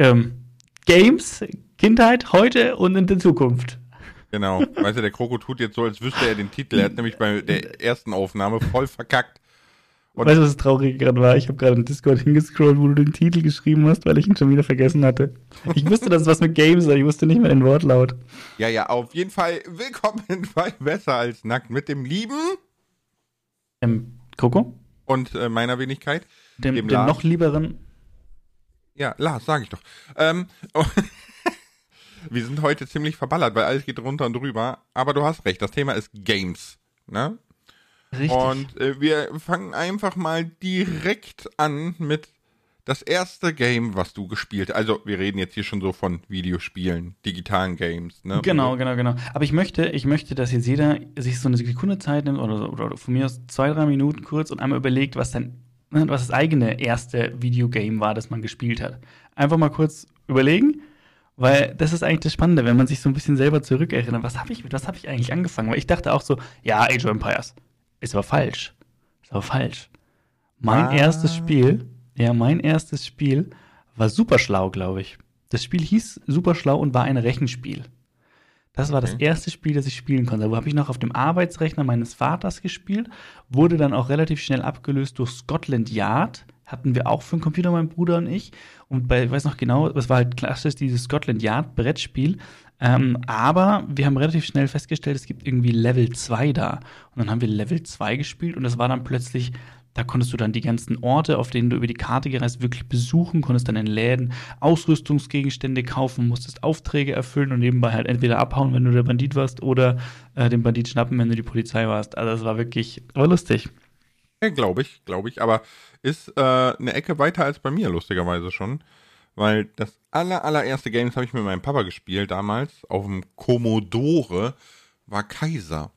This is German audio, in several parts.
ähm, Games, Kindheit, heute und in der Zukunft. Genau. Weißt du, der Kroko tut jetzt so, als wüsste er den Titel. Er hat nämlich bei der ersten Aufnahme voll verkackt. Und weißt du, was das Traurige gerade war? Ich habe gerade in Discord hingescrollt, wo du den Titel geschrieben hast, weil ich ihn schon wieder vergessen hatte. Ich wusste, dass es was mit Games war, ich wusste nicht mehr den Wortlaut. Ja, ja, auf jeden Fall willkommen bei Besser als Nackt mit dem lieben ähm, Kroko? Und äh, meiner Wenigkeit. Dem, dem, dem noch lieberen. Ja, Lars, sag ich doch. Ähm, wir sind heute ziemlich verballert, weil alles geht runter und drüber. Aber du hast recht, das Thema ist Games. Ne? Richtig. Und äh, wir fangen einfach mal direkt an mit das erste Game, was du gespielt hast. Also, wir reden jetzt hier schon so von Videospielen, digitalen Games, ne? Genau, genau, genau. Aber ich möchte, ich möchte, dass jetzt jeder sich so eine Sekunde Zeit nimmt oder, oder von mir aus zwei, drei Minuten kurz und einmal überlegt, was dann, ne, was das eigene erste Videogame war, das man gespielt hat. Einfach mal kurz überlegen weil das ist eigentlich das Spannende, wenn man sich so ein bisschen selber zurückerinnert. Was habe ich, mit was habe ich eigentlich angefangen? Weil ich dachte auch so, ja, Age of Empires. Ist aber falsch. Ist aber falsch. Mein ah. erstes Spiel, ja, mein erstes Spiel war super schlau, glaube ich. Das Spiel hieß super schlau und war ein Rechenspiel. Das war das erste Spiel, das ich spielen konnte. Wo habe ich noch auf dem Arbeitsrechner meines Vaters gespielt, wurde dann auch relativ schnell abgelöst durch Scotland Yard hatten wir auch für den Computer, mein Bruder und ich. Und bei, ich weiß noch genau, das war halt klassisch dieses Scotland Yard Brettspiel. Ähm, aber wir haben relativ schnell festgestellt, es gibt irgendwie Level 2 da. Und dann haben wir Level 2 gespielt und das war dann plötzlich, da konntest du dann die ganzen Orte, auf denen du über die Karte gereist, wirklich besuchen, konntest dann in Läden Ausrüstungsgegenstände kaufen, musstest Aufträge erfüllen und nebenbei halt entweder abhauen, wenn du der Bandit warst, oder äh, den Bandit schnappen, wenn du die Polizei warst. Also das war wirklich, war lustig. Ja, glaube ich, glaube ich. Aber ist äh, eine Ecke weiter als bei mir, lustigerweise schon. Weil das aller, allererste Game, das habe ich mit meinem Papa gespielt damals, auf dem Commodore, war Kaiser.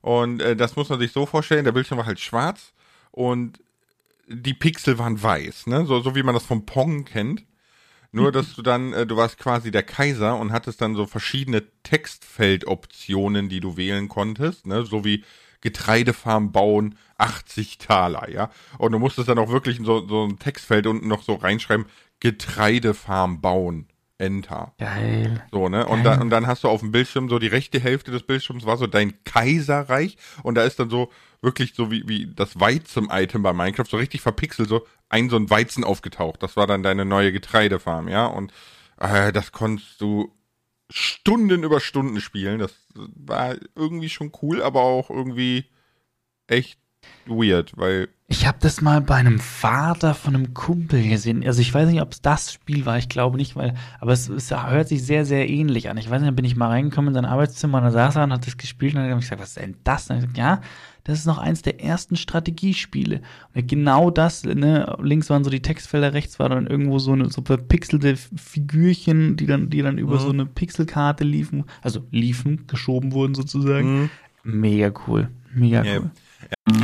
Und äh, das muss man sich so vorstellen, der Bildschirm war halt schwarz und die Pixel waren weiß, ne? So, so wie man das vom Pong kennt. Nur, dass du dann, äh, du warst quasi der Kaiser und hattest dann so verschiedene Textfeldoptionen, die du wählen konntest, ne? So wie Getreidefarm bauen, 80 Taler, ja. Und du musstest dann auch wirklich so, so ein Textfeld unten noch so reinschreiben, Getreidefarm bauen. Enter. Geil. So, ne? Und, dann, und dann hast du auf dem Bildschirm so die rechte Hälfte des Bildschirms war so dein Kaiserreich und da ist dann so wirklich so wie, wie das Weizen-Item bei Minecraft, so richtig verpixelt, so ein so ein Weizen aufgetaucht. Das war dann deine neue Getreidefarm, ja? Und äh, das konntest du Stunden über Stunden spielen. Das war irgendwie schon cool, aber auch irgendwie echt weird, weil. Ich habe das mal bei einem Vater von einem Kumpel gesehen. Also ich weiß nicht, ob es das Spiel war, ich glaube nicht, weil, aber es, es, hört sich sehr, sehr ähnlich an. Ich weiß nicht, da bin ich mal reingekommen in sein Arbeitszimmer und da saß er und hat das gespielt und dann habe ich gesagt, was ist denn das? Und gesagt, ja, das ist noch eins der ersten Strategiespiele. Und genau das, ne, links waren so die Textfelder, rechts war dann irgendwo so eine so verpixelte Figürchen, die dann, die dann über mhm. so eine Pixelkarte liefen, also liefen, geschoben wurden sozusagen. Mhm. Mega cool. Mega cool. Ja.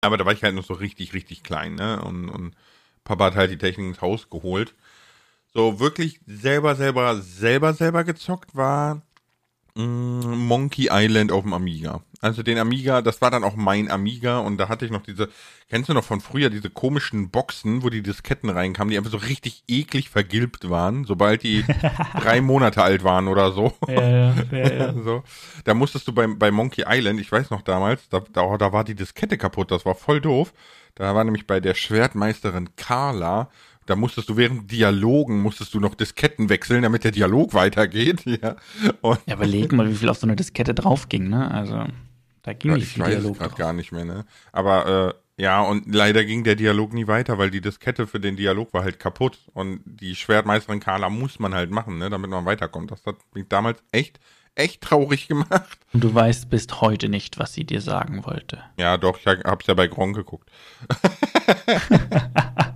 Aber da war ich halt noch so richtig, richtig klein, ne? Und, und Papa hat halt die Technik ins Haus geholt. So wirklich selber, selber, selber, selber gezockt war Monkey Island auf dem Amiga. Also den Amiga, das war dann auch mein Amiga und da hatte ich noch diese, kennst du noch von früher, diese komischen Boxen, wo die Disketten reinkamen, die einfach so richtig eklig vergilbt waren, sobald die drei Monate alt waren oder so. Ja, ja, ja, ja. so. Da musstest du bei, bei Monkey Island, ich weiß noch damals, da, da, da war die Diskette kaputt, das war voll doof. Da war nämlich bei der Schwertmeisterin Carla, da musstest du während Dialogen musstest du noch Disketten wechseln, damit der Dialog weitergeht. Ja, und ja überleg mal, wie viel auf so eine Diskette drauf ging, ne? Also da ging ja, nicht viel ich weiß Dialog. gerade gar nicht mehr, ne? Aber äh, ja, und leider ging der Dialog nie weiter, weil die Diskette für den Dialog war halt kaputt. Und die Schwertmeisterin Carla muss man halt machen, ne, damit man weiterkommt. Das hat mich damals echt, echt traurig gemacht. Und du weißt bis heute nicht, was sie dir sagen wollte. Ja, doch, ich hab's ja bei Gron geguckt.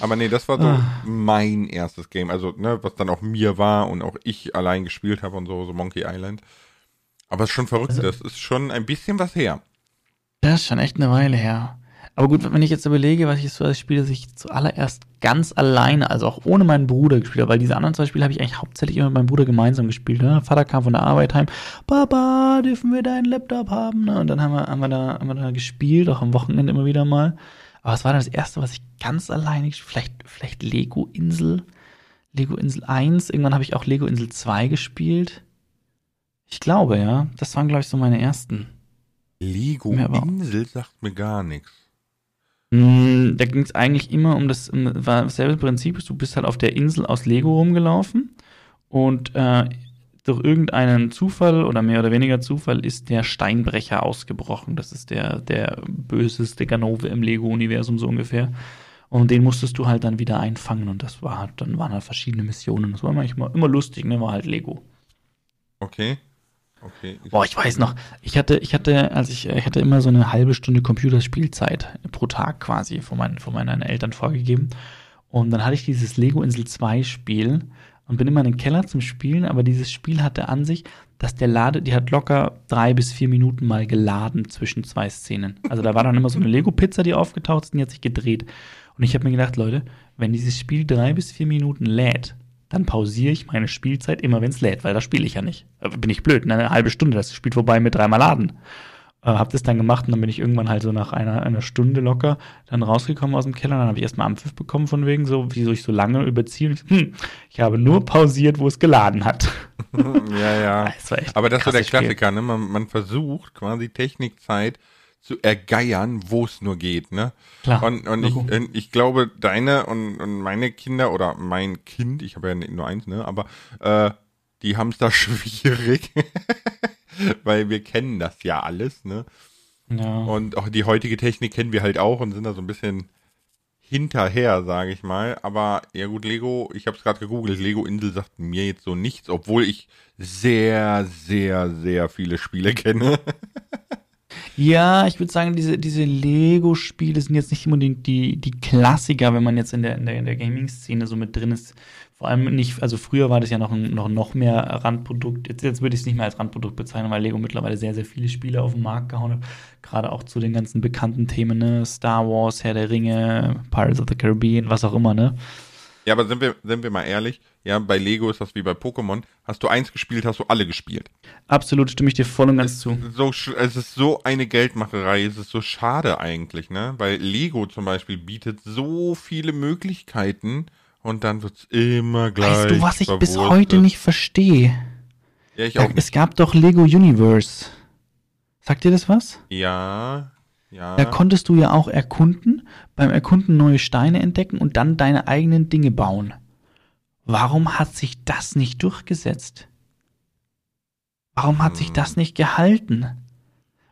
Aber nee, das war so ah. mein erstes Game. Also, ne, was dann auch mir war und auch ich allein gespielt habe und so, so Monkey Island. Aber es ist schon verrückt, also, das ist schon ein bisschen was her. Das ist schon echt eine Weile her. Aber gut, wenn ich jetzt überlege, was ich so als Spiel, dass ich zuallererst ganz alleine, also auch ohne meinen Bruder gespielt habe, weil diese anderen zwei Spiele habe ich eigentlich hauptsächlich immer mit meinem Bruder gemeinsam gespielt. Ne? Vater kam von der Arbeit heim, Papa, dürfen wir deinen Laptop haben? Ne? Und dann haben wir, haben, wir da, haben wir da gespielt, auch am Wochenende immer wieder mal. Aber es war dann das erste, was ich ganz alleine, vielleicht, vielleicht Lego Insel, Lego Insel 1. Irgendwann habe ich auch Lego Insel 2 gespielt. Ich glaube, ja. Das waren, glaube ich, so meine ersten. Lego Insel sagt mir gar nichts. Mm, da ging es eigentlich immer um das, war dasselbe Prinzip. Du bist halt auf der Insel aus Lego rumgelaufen und äh, durch irgendeinen Zufall oder mehr oder weniger Zufall ist der Steinbrecher ausgebrochen. Das ist der, der böseste Ganove im Lego-Universum so ungefähr. Und den musstest du halt dann wieder einfangen und das war halt, dann waren halt verschiedene Missionen. Das war manchmal immer lustig, ne? War halt Lego. Okay. Okay. Boah, ich weiß noch, ich hatte, ich hatte, als ich, ich hatte immer so eine halbe Stunde Computerspielzeit pro Tag quasi von meinen, von meinen Eltern vorgegeben. Und dann hatte ich dieses Lego Insel 2 Spiel und bin immer in den Keller zum Spielen, aber dieses Spiel hatte an sich, dass der Lade, die hat locker drei bis vier Minuten mal geladen zwischen zwei Szenen. Also da war dann immer so eine Lego-Pizza, die aufgetaucht ist und die hat sich gedreht. Und ich habe mir gedacht, Leute, wenn dieses Spiel drei bis vier Minuten lädt, dann pausiere ich meine Spielzeit immer, wenn es lädt, weil da spiele ich ja nicht. Äh, bin ich blöd, ne? eine halbe Stunde, das spielt vorbei mit dreimal Laden. Äh, hab das dann gemacht und dann bin ich irgendwann halt so nach einer, einer Stunde locker dann rausgekommen aus dem Keller. Dann habe ich erstmal Ampfiff bekommen von wegen so, wieso ich so lange überziehe. Hm, ich habe nur pausiert, wo es geladen hat. ja, ja. Das Aber das ist so der Klassiker, ne? Man, man versucht quasi Technikzeit zu ergeiern, wo es nur geht, ne? Klar. Und, und ich, ich glaube, deine und, und meine Kinder oder mein Kind, ich habe ja nur eins, ne? Aber äh, die haben es da schwierig. weil wir kennen das ja alles, ne? Ja. Und auch die heutige Technik kennen wir halt auch und sind da so ein bisschen hinterher, sage ich mal. Aber ja gut, Lego, ich habe es gerade gegoogelt, Lego Insel sagt mir jetzt so nichts, obwohl ich sehr, sehr, sehr viele Spiele kenne. Ja, ich würde sagen, diese, diese Lego-Spiele sind jetzt nicht unbedingt die, die Klassiker, wenn man jetzt in der, in der, in der Gaming-Szene so mit drin ist. Vor allem nicht, also früher war das ja noch, ein, noch, noch mehr Randprodukt. Jetzt, jetzt würde ich es nicht mehr als Randprodukt bezeichnen, weil Lego mittlerweile sehr, sehr viele Spiele auf den Markt gehauen hat. Gerade auch zu den ganzen bekannten Themen, ne? Star Wars, Herr der Ringe, Pirates of the Caribbean, was auch immer, ne? Ja, aber sind wir, sind wir mal ehrlich, ja, bei Lego ist das wie bei Pokémon. Hast du eins gespielt, hast du alle gespielt. Absolut, stimme ich dir voll und ganz zu. So, es ist so eine Geldmacherei, es ist so schade eigentlich, ne? Weil Lego zum Beispiel bietet so viele Möglichkeiten und dann wird es immer gleich. Weißt du, was ich bis heute nicht verstehe? Ja, ich auch. Nicht. Es gab doch Lego Universe. Sagt dir das was? Ja, ja. Da konntest du ja auch erkunden, beim Erkunden neue Steine entdecken und dann deine eigenen Dinge bauen. Warum hat sich das nicht durchgesetzt? Warum hat hm. sich das nicht gehalten?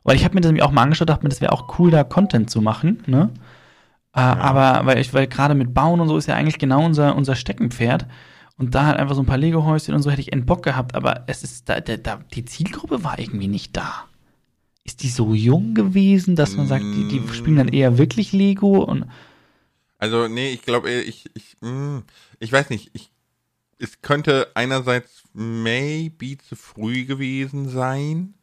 Weil ich habe mir das nämlich auch mal angeschaut, dachte mir, das wäre auch cool, da Content zu machen, ne? Äh, ja. Aber weil ich, weil gerade mit Bauen und so ist ja eigentlich genau unser, unser Steckenpferd. Und da halt einfach so ein paar Lego-Häuschen und so hätte ich einen Bock gehabt, aber es ist da, da, die Zielgruppe war irgendwie nicht da ist die so jung gewesen, dass man sagt, die, die spielen dann eher wirklich Lego und also nee, ich glaube, ich, ich, hm, ich weiß nicht, ich, es könnte einerseits maybe zu früh gewesen sein,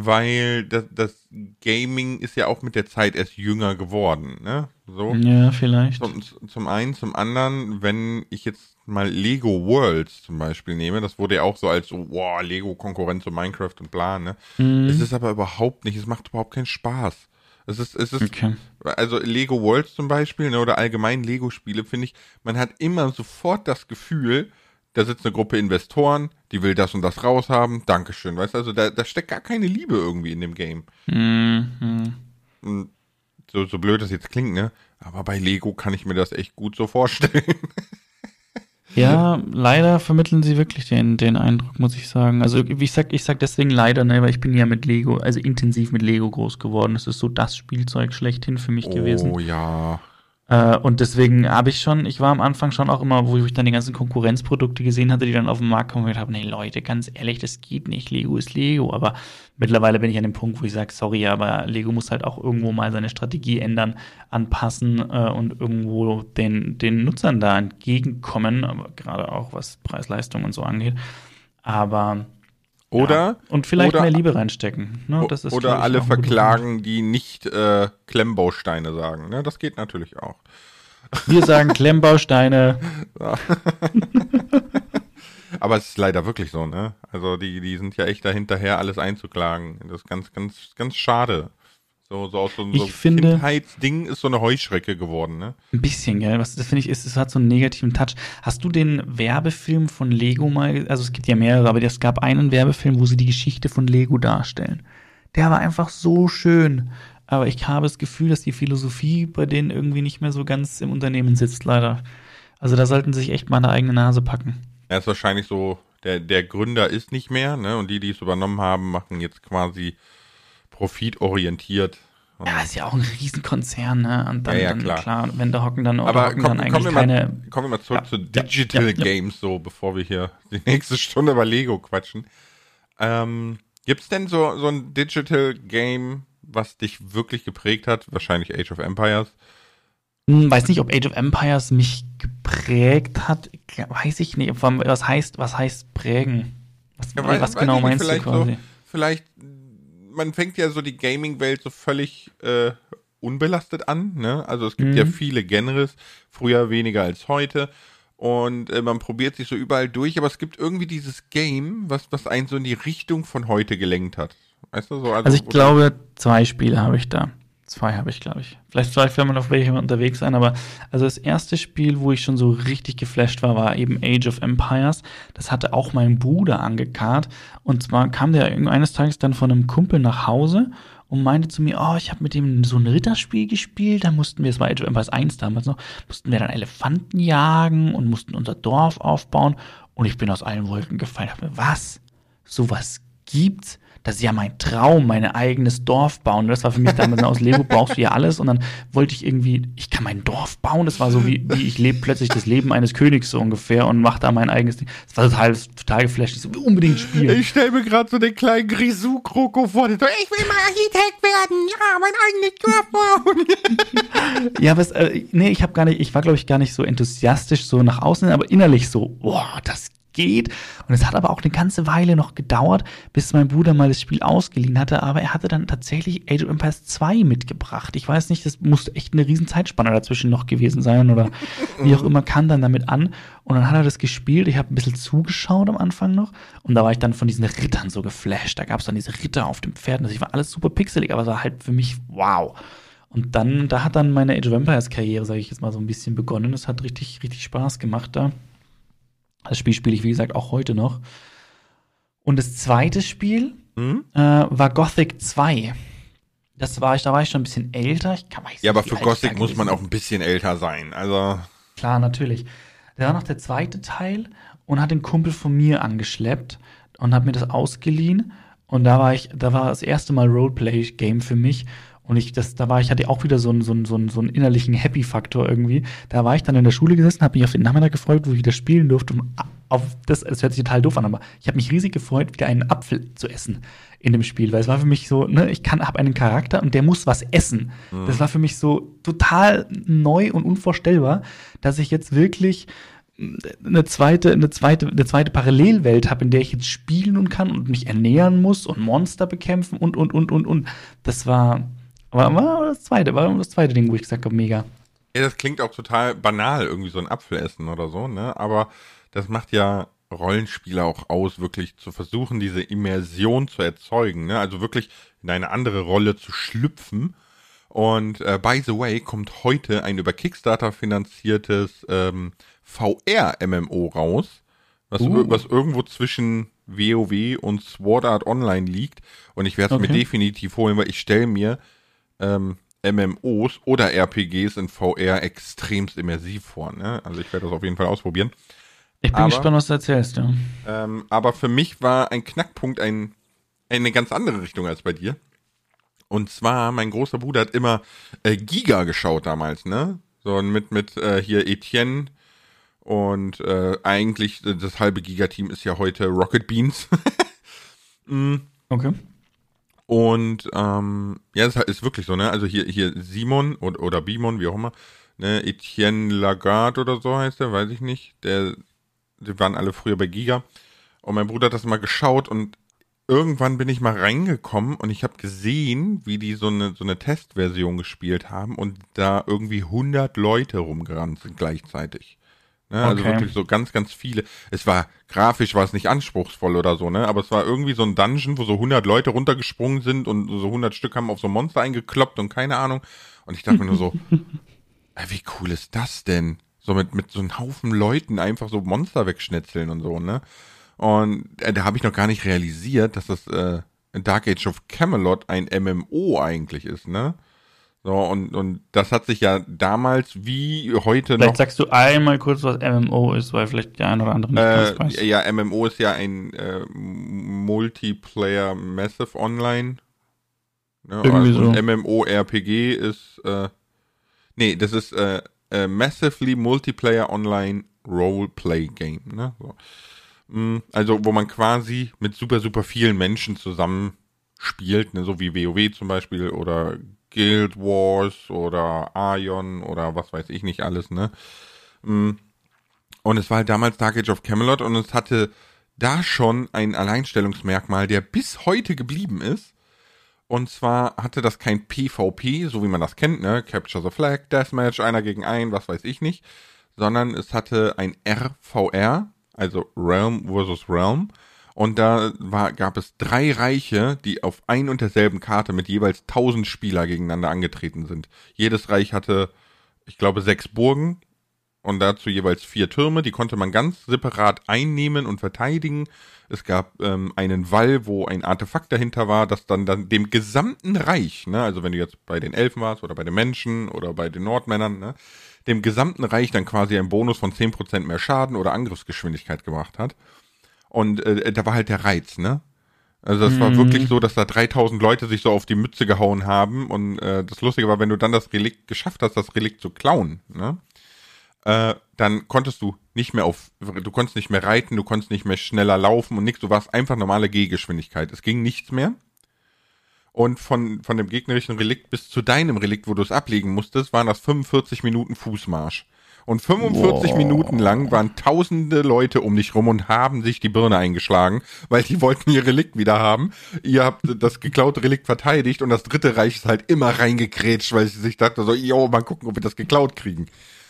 weil das, das Gaming ist ja auch mit der Zeit erst jünger geworden, ne? So. Ja, vielleicht. Zum, zum einen, zum anderen, wenn ich jetzt mal Lego Worlds zum Beispiel nehme, das wurde ja auch so als so, wow, Lego Konkurrenz zu Minecraft und bla, ne? Mhm. Es ist aber überhaupt nicht, es macht überhaupt keinen Spaß. Es ist, es ist, Okay. also Lego Worlds zum Beispiel, ne, oder allgemein Lego-Spiele, finde ich, man hat immer sofort das Gefühl, da sitzt eine Gruppe Investoren, die will das und das raushaben, Dankeschön, weißt du, also da, da steckt gar keine Liebe irgendwie in dem Game. Mhm. Und so, so blöd das jetzt klingt, ne, aber bei Lego kann ich mir das echt gut so vorstellen. Ja, leider vermitteln sie wirklich den, den Eindruck, muss ich sagen. Also wie ich sag, ich sag deswegen leider, ne, weil ich bin ja mit Lego, also intensiv mit Lego groß geworden. Das ist so das Spielzeug schlechthin für mich gewesen. Oh ja. Äh, und deswegen habe ich schon, ich war am Anfang schon auch immer, wo ich dann die ganzen Konkurrenzprodukte gesehen hatte, die dann auf den Markt kommen und gedacht habe, nee Leute, ganz ehrlich, das geht nicht. Lego ist Lego. Aber mittlerweile bin ich an dem Punkt, wo ich sage, sorry, aber Lego muss halt auch irgendwo mal seine Strategie ändern, anpassen äh, und irgendwo den, den Nutzern da entgegenkommen, aber gerade auch was Preis-Leistung und so angeht. Aber Oder, ja. und vielleicht oder- mehr Liebe reinstecken. Ne? Das ist, oder alle verklagen, die nicht äh, Klemmbausteine sagen, ne, das geht natürlich auch. Wir sagen Klemmbausteine. Aber es ist leider wirklich so, ne? Also die, die sind ja echt dahinterher, alles einzuklagen. Das ist ganz, ganz, ganz schade. So, so aus so, so Kindheitsding ist so eine Heuschrecke geworden, ne? Ein bisschen, gell? Was das finde ich ist, es hat so einen negativen Touch. Hast du den Werbefilm von Lego mal, also es gibt ja mehrere, aber es gab einen Werbefilm, wo sie die Geschichte von Lego darstellen. Der war einfach so schön. Aber ich habe das Gefühl, dass die Philosophie bei denen irgendwie nicht mehr so ganz im Unternehmen sitzt, leider. Also da sollten sie sich echt mal eine eigene Nase packen. Er ist wahrscheinlich so, der, der Gründer ist nicht mehr, ne? Und die, die es übernommen haben, machen jetzt quasi profitorientiert. Ja, ist ja auch ein Riesenkonzern, ne? Und dann, Ja, ja, dann klar. klar, wenn da hocken dann, Aber hocken komm, dann kommen, eigentlich wir mal, keine. kommen wir mal zurück Ja, zu Digital. Games, so bevor wir hier die nächste Stunde über Lego quatschen. Ähm, gibt's denn so, so ein Digital Game, was dich wirklich geprägt hat? Wahrscheinlich Age of Empires. Hm, Weiß nicht, ob Age of Empires mich geprägt hat. Weiß ich nicht. Was heißt, was heißt prägen? Was, Ja, was weiß genau ich nicht, meinst du quasi? So, vielleicht, man fängt ja so die Gaming-Welt so völlig äh, unbelastet an. Ne? Also es gibt Mhm. ja viele Genres, früher weniger als heute. Und äh, man probiert sich so überall durch, aber es gibt irgendwie dieses Game, was, was einen so in die Richtung von heute gelenkt hat. Weißt du, so, Also ich wo- glaube, zwei Spiele habe ich da. Zwei habe ich, glaube ich. Vielleicht zwei wir auf welche unterwegs sein, aber also das erste Spiel, wo ich schon so richtig geflasht war, war eben Age of Empires. Das hatte auch mein Bruder angekarrt. Und zwar kam der eines Tages dann von einem Kumpel nach Hause und meinte zu mir, oh, ich habe mit dem so ein Ritterspiel gespielt, da mussten wir, es war Age of Empires 1 damals noch, mussten wir dann Elefanten jagen und mussten unser Dorf aufbauen. Und ich bin aus allen Wolken gefallen. Hab mir, was? Sowas gibt's? Das ist ja mein Traum, mein eigenes Dorf bauen. Das war für mich damals aus Lego brauchst du ja alles. Und dann wollte ich irgendwie, ich kann mein Dorf bauen. Das war so wie, wie ich lebe plötzlich das Leben eines Königs so ungefähr und mache da mein eigenes Ding. Das war total, total geflasht. Ich so, unbedingt spielen. Ich stelle mir gerade so den kleinen Grisou-Kroko vor, der so, ich will mal Architekt werden, ja, mein eigenes Dorf bauen. Ja, was, äh, nee, ich habe gar nicht, ich war, glaube ich, gar nicht so enthusiastisch so nach außen, aber innerlich so, boah, das geht. Und es hat aber auch eine ganze Weile noch gedauert, bis mein Bruder mal das Spiel ausgeliehen hatte, aber er hatte dann tatsächlich Age of Empires 2 mitgebracht. Ich weiß nicht, das musste echt eine riesen Zeitspanne dazwischen noch gewesen sein oder wie auch immer, kam dann damit an und dann hat er das gespielt. Ich habe ein bisschen zugeschaut am Anfang noch und da war ich dann von diesen Rittern so geflasht. Da gab es dann diese Ritter auf dem Pferd. Das war alles super pixelig, aber es war halt für mich wow. Und dann, da hat dann meine Age of Empires Karriere, sage ich jetzt mal so ein bisschen begonnen. Es hat richtig, richtig Spaß gemacht da. Das Spiel spiele ich, wie gesagt, auch heute noch. Und das zweite Spiel Hm? äh, war Gothic 2. Das war ich, da war ich schon ein bisschen älter. Ich kann, weiß Ja, aber für Gothic da muss man auch ein bisschen älter sein. Also, Klar, natürlich. Der war noch der zweite Teil und hat den Kumpel von mir angeschleppt und hat mir das ausgeliehen. Und da war ich, da war das erste Mal Roleplay-Game für mich. Und ich, das, da war ich, hatte auch wieder so einen, so einen, so einen, so einen innerlichen Happy-Faktor irgendwie. Da war ich dann in der Schule gesessen, habe mich auf den Nachmittag gefreut, wo ich wieder spielen durfte. Um, auf das, das hört sich total doof an, aber ich habe mich riesig gefreut, wieder einen Apfel zu essen in dem Spiel, weil es war für mich so, ne, ich kann, habe einen Charakter und der muss was essen. Das war für mich so total neu und unvorstellbar, dass ich jetzt wirklich eine zweite, eine zweite, eine zweite Parallelwelt habe, in der ich jetzt spielen und kann und mich ernähren muss und Monster bekämpfen und und und und und. Das war, war, war das zweite, war das zweite Ding, wo ich gesagt habe, mega. Ja, das klingt auch total banal, irgendwie so ein Apfel essen oder so, ne? Aber das macht ja Rollenspieler auch aus, wirklich zu versuchen, diese Immersion zu erzeugen, ne? Also wirklich in eine andere Rolle zu schlüpfen. Und äh, by the way, kommt heute ein über Kickstarter finanziertes ähm, VR-MMO raus, was, Uh. was irgendwo zwischen WoW und Sword Art Online liegt. Und ich werde es Okay. mir definitiv holen, weil ich stelle mir ähm, MMOs oder RPGs in VR extremst immersiv vor. Ne? Also ich werde das auf jeden Fall ausprobieren. Ich bin Aber- gespannt, was du erzählst, ja. Ähm, aber für mich war ein Knackpunkt ein, eine ganz andere Richtung als bei dir. Und zwar, mein großer Bruder hat immer äh, Giga geschaut damals, ne? So mit, mit äh, hier Etienne und äh, eigentlich äh, das halbe Giga-Team ist ja heute Rocket Beans. mm. Okay. Und ähm, ja, das ist wirklich so, ne? Also hier, hier Simon oder, oder Bimon, wie auch immer, ne? Etienne Lagarde oder so heißt der, weiß ich nicht. Der, die waren alle früher bei Giga. Und mein Bruder hat das mal geschaut und irgendwann bin ich mal reingekommen und ich habe gesehen, wie die so eine, so eine Testversion gespielt haben und da irgendwie 100 Leute rumgerannt sind gleichzeitig. Ne, Also Okay. wirklich so ganz, ganz viele. Es war, grafisch war es nicht anspruchsvoll oder so, ne? Aber es war irgendwie so ein Dungeon, wo so 100 Leute runtergesprungen sind und so 100 Stück haben auf so ein Monster eingekloppt und keine Ahnung. Und ich dachte mir nur so, ey, wie cool ist das denn? So mit, mit so einem Haufen Leuten einfach so Monster wegschnetzeln und so, ne? Und äh, da habe ich noch gar nicht realisiert, dass das äh, Dark Age of Camelot ein MMO eigentlich ist, ne? So, und, und das hat sich ja damals wie heute Vielleicht noch. sagst du einmal kurz, was MMO ist, weil vielleicht der eine oder andere nicht ganz weiß. Äh, ja, MMO ist ja ein äh, Multiplayer Massive Online. Ne, Irgendwie also so. MMORPG ist, äh, nee, das ist äh, äh, Massively Multiplayer Online Roleplay Game. Ne? So. Mm, Also, wo man quasi mit super, super vielen Menschen zusammen spielt, ne? so wie WoW zum Beispiel oder Guild Wars oder Aion oder was weiß ich nicht alles, ne? Mm. Und es war halt damals Dark Age of Camelot und es hatte da schon ein Alleinstellungsmerkmal, der bis heute geblieben ist. Und zwar hatte das kein PvP, so wie man das kennt, ne? Capture the Flag, Deathmatch, einer gegen einen, was weiß ich nicht. Sondern es hatte ein RVR, also Realm versus Realm. Und da war, gab es drei Reiche, die auf ein und derselben Karte mit jeweils 1000 Spieler gegeneinander angetreten sind. Jedes Reich hatte, ich glaube, sechs Burgen und dazu jeweils vier Türme. Die konnte man ganz separat einnehmen und verteidigen. Es gab ähm, einen Wall, wo ein Artefakt dahinter war, das dann, dann dem gesamten Reich, ne, also wenn du jetzt bei den Elfen warst oder bei den Menschen oder bei den Nordmännern, ne, dem gesamten Reich dann quasi einen Bonus von 10% mehr Schaden oder Angriffsgeschwindigkeit gemacht hat. Und äh, da war halt der Reiz, ne? Also das war Mhm. wirklich so, dass da 3000 Leute sich so auf die Mütze gehauen haben und äh, das Lustige war, wenn du dann das Relikt geschafft hast, das Relikt zu klauen, ne? Äh, dann konntest du nicht mehr auf, du konntest nicht mehr reiten, du konntest nicht mehr schneller laufen und nichts, du warst einfach normale Gehgeschwindigkeit. Es ging nichts mehr. Und von, von dem gegnerischen Relikt bis zu deinem Relikt, wo du es ablegen musstest, waren das 45 Minuten Fußmarsch. Und 45 Boah. Minuten lang waren tausende Leute um dich rum und haben sich die Birne eingeschlagen, weil die wollten ihr Relikt wieder haben. Ihr habt das geklaute Relikt verteidigt und das dritte Reich ist halt immer reingekrätscht, weil sie sich dachte so, jo, mal gucken, ob wir das geklaut kriegen.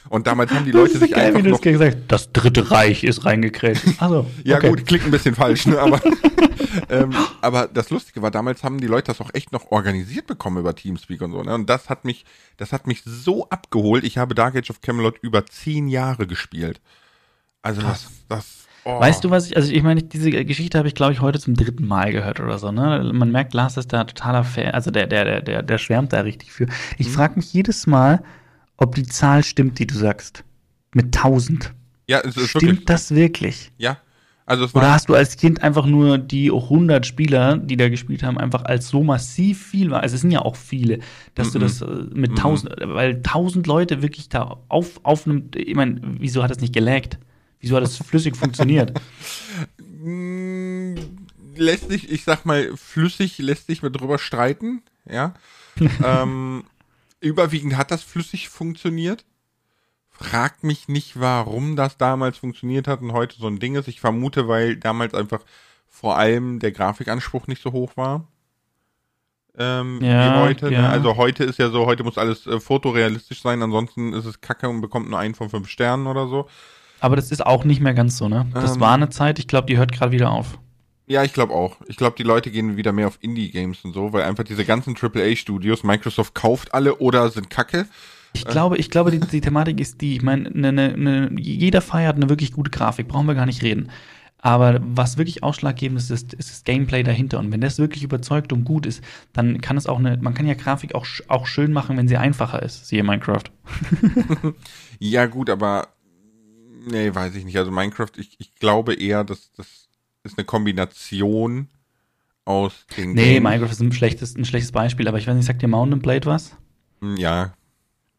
Und damals haben die Leute sich geil, einfach wie noch gesagt. Das dritte Reich ist reingekrätscht. Also, ja okay. gut, klingt ein bisschen falsch, ne? Aber, ähm, aber das Lustige war, damals haben die Leute das auch echt noch organisiert bekommen über Teamspeak und so, ne? Und das hat mich, das hat mich so abgeholt. Ich habe Dark Age of Camelot über zehn Jahre gespielt. Also das, das. Oh. Weißt du, was ich, also ich meine, diese Geschichte habe ich, glaube ich, heute zum dritten Mal gehört oder so, ne? Man merkt, Lars ist da totaler Fan, also der, der, der, der, der schwärmt da richtig für. Ich Mhm. frage mich jedes Mal, ob die Zahl stimmt, die du sagst. Mit 1000. Ja, es ist Stimmt wirklich. das wirklich? Ja. Also Oder hast du als Kind einfach nur die 100 Spieler, die da gespielt haben, einfach als so massiv viel war? Also es sind ja auch viele, dass du Mhm. das äh, mit 1000, weil 1000 Leute wirklich da auf, auf einem, ich meine, wieso hat das nicht gelaggt? Wieso hat das flüssig funktioniert? Mm, lässt sich, ich sag mal, flüssig lässt sich mit drüber streiten, ja. ähm, überwiegend hat das flüssig funktioniert. frag mich nicht, warum das damals funktioniert hat und heute so ein Ding ist. Ich vermute, weil damals einfach vor allem der Grafikanspruch nicht so hoch war. Ähm, Ja, wie heute. ja. Ne? Also heute ist ja so, heute muss alles äh, fotorealistisch sein, ansonsten ist es kacke und bekommt nur einen von fünf Sternen oder so. Aber das ist auch nicht mehr ganz so, ne? Das Ähm. war eine Zeit, ich glaube, die hört gerade wieder auf. Ja, ich glaube auch. Ich glaube, die Leute gehen wieder mehr auf Indie-Games und so, weil einfach diese ganzen AAA-Studios, Microsoft kauft alle oder sind kacke. Ich glaube, ich glaube, die, die Thematik ist die, ich meine, ne, ne, ne, jeder feiert eine wirklich gute Grafik, brauchen wir gar nicht reden. Aber was wirklich ausschlaggebend ist, ist, ist das Gameplay dahinter. Und wenn das wirklich überzeugt und gut ist, dann kann es auch eine, man kann ja Grafik auch, auch schön machen, wenn sie einfacher ist, siehe Minecraft. Ja, gut, aber nee, weiß ich nicht. Also Minecraft, ich, ich glaube eher, dass das ist eine Kombination aus den Nee, Games. Minecraft ist ein schlechtes, ein schlechtes Beispiel, aber ich weiß nicht, sagt dir Mountain Blade was? Ja,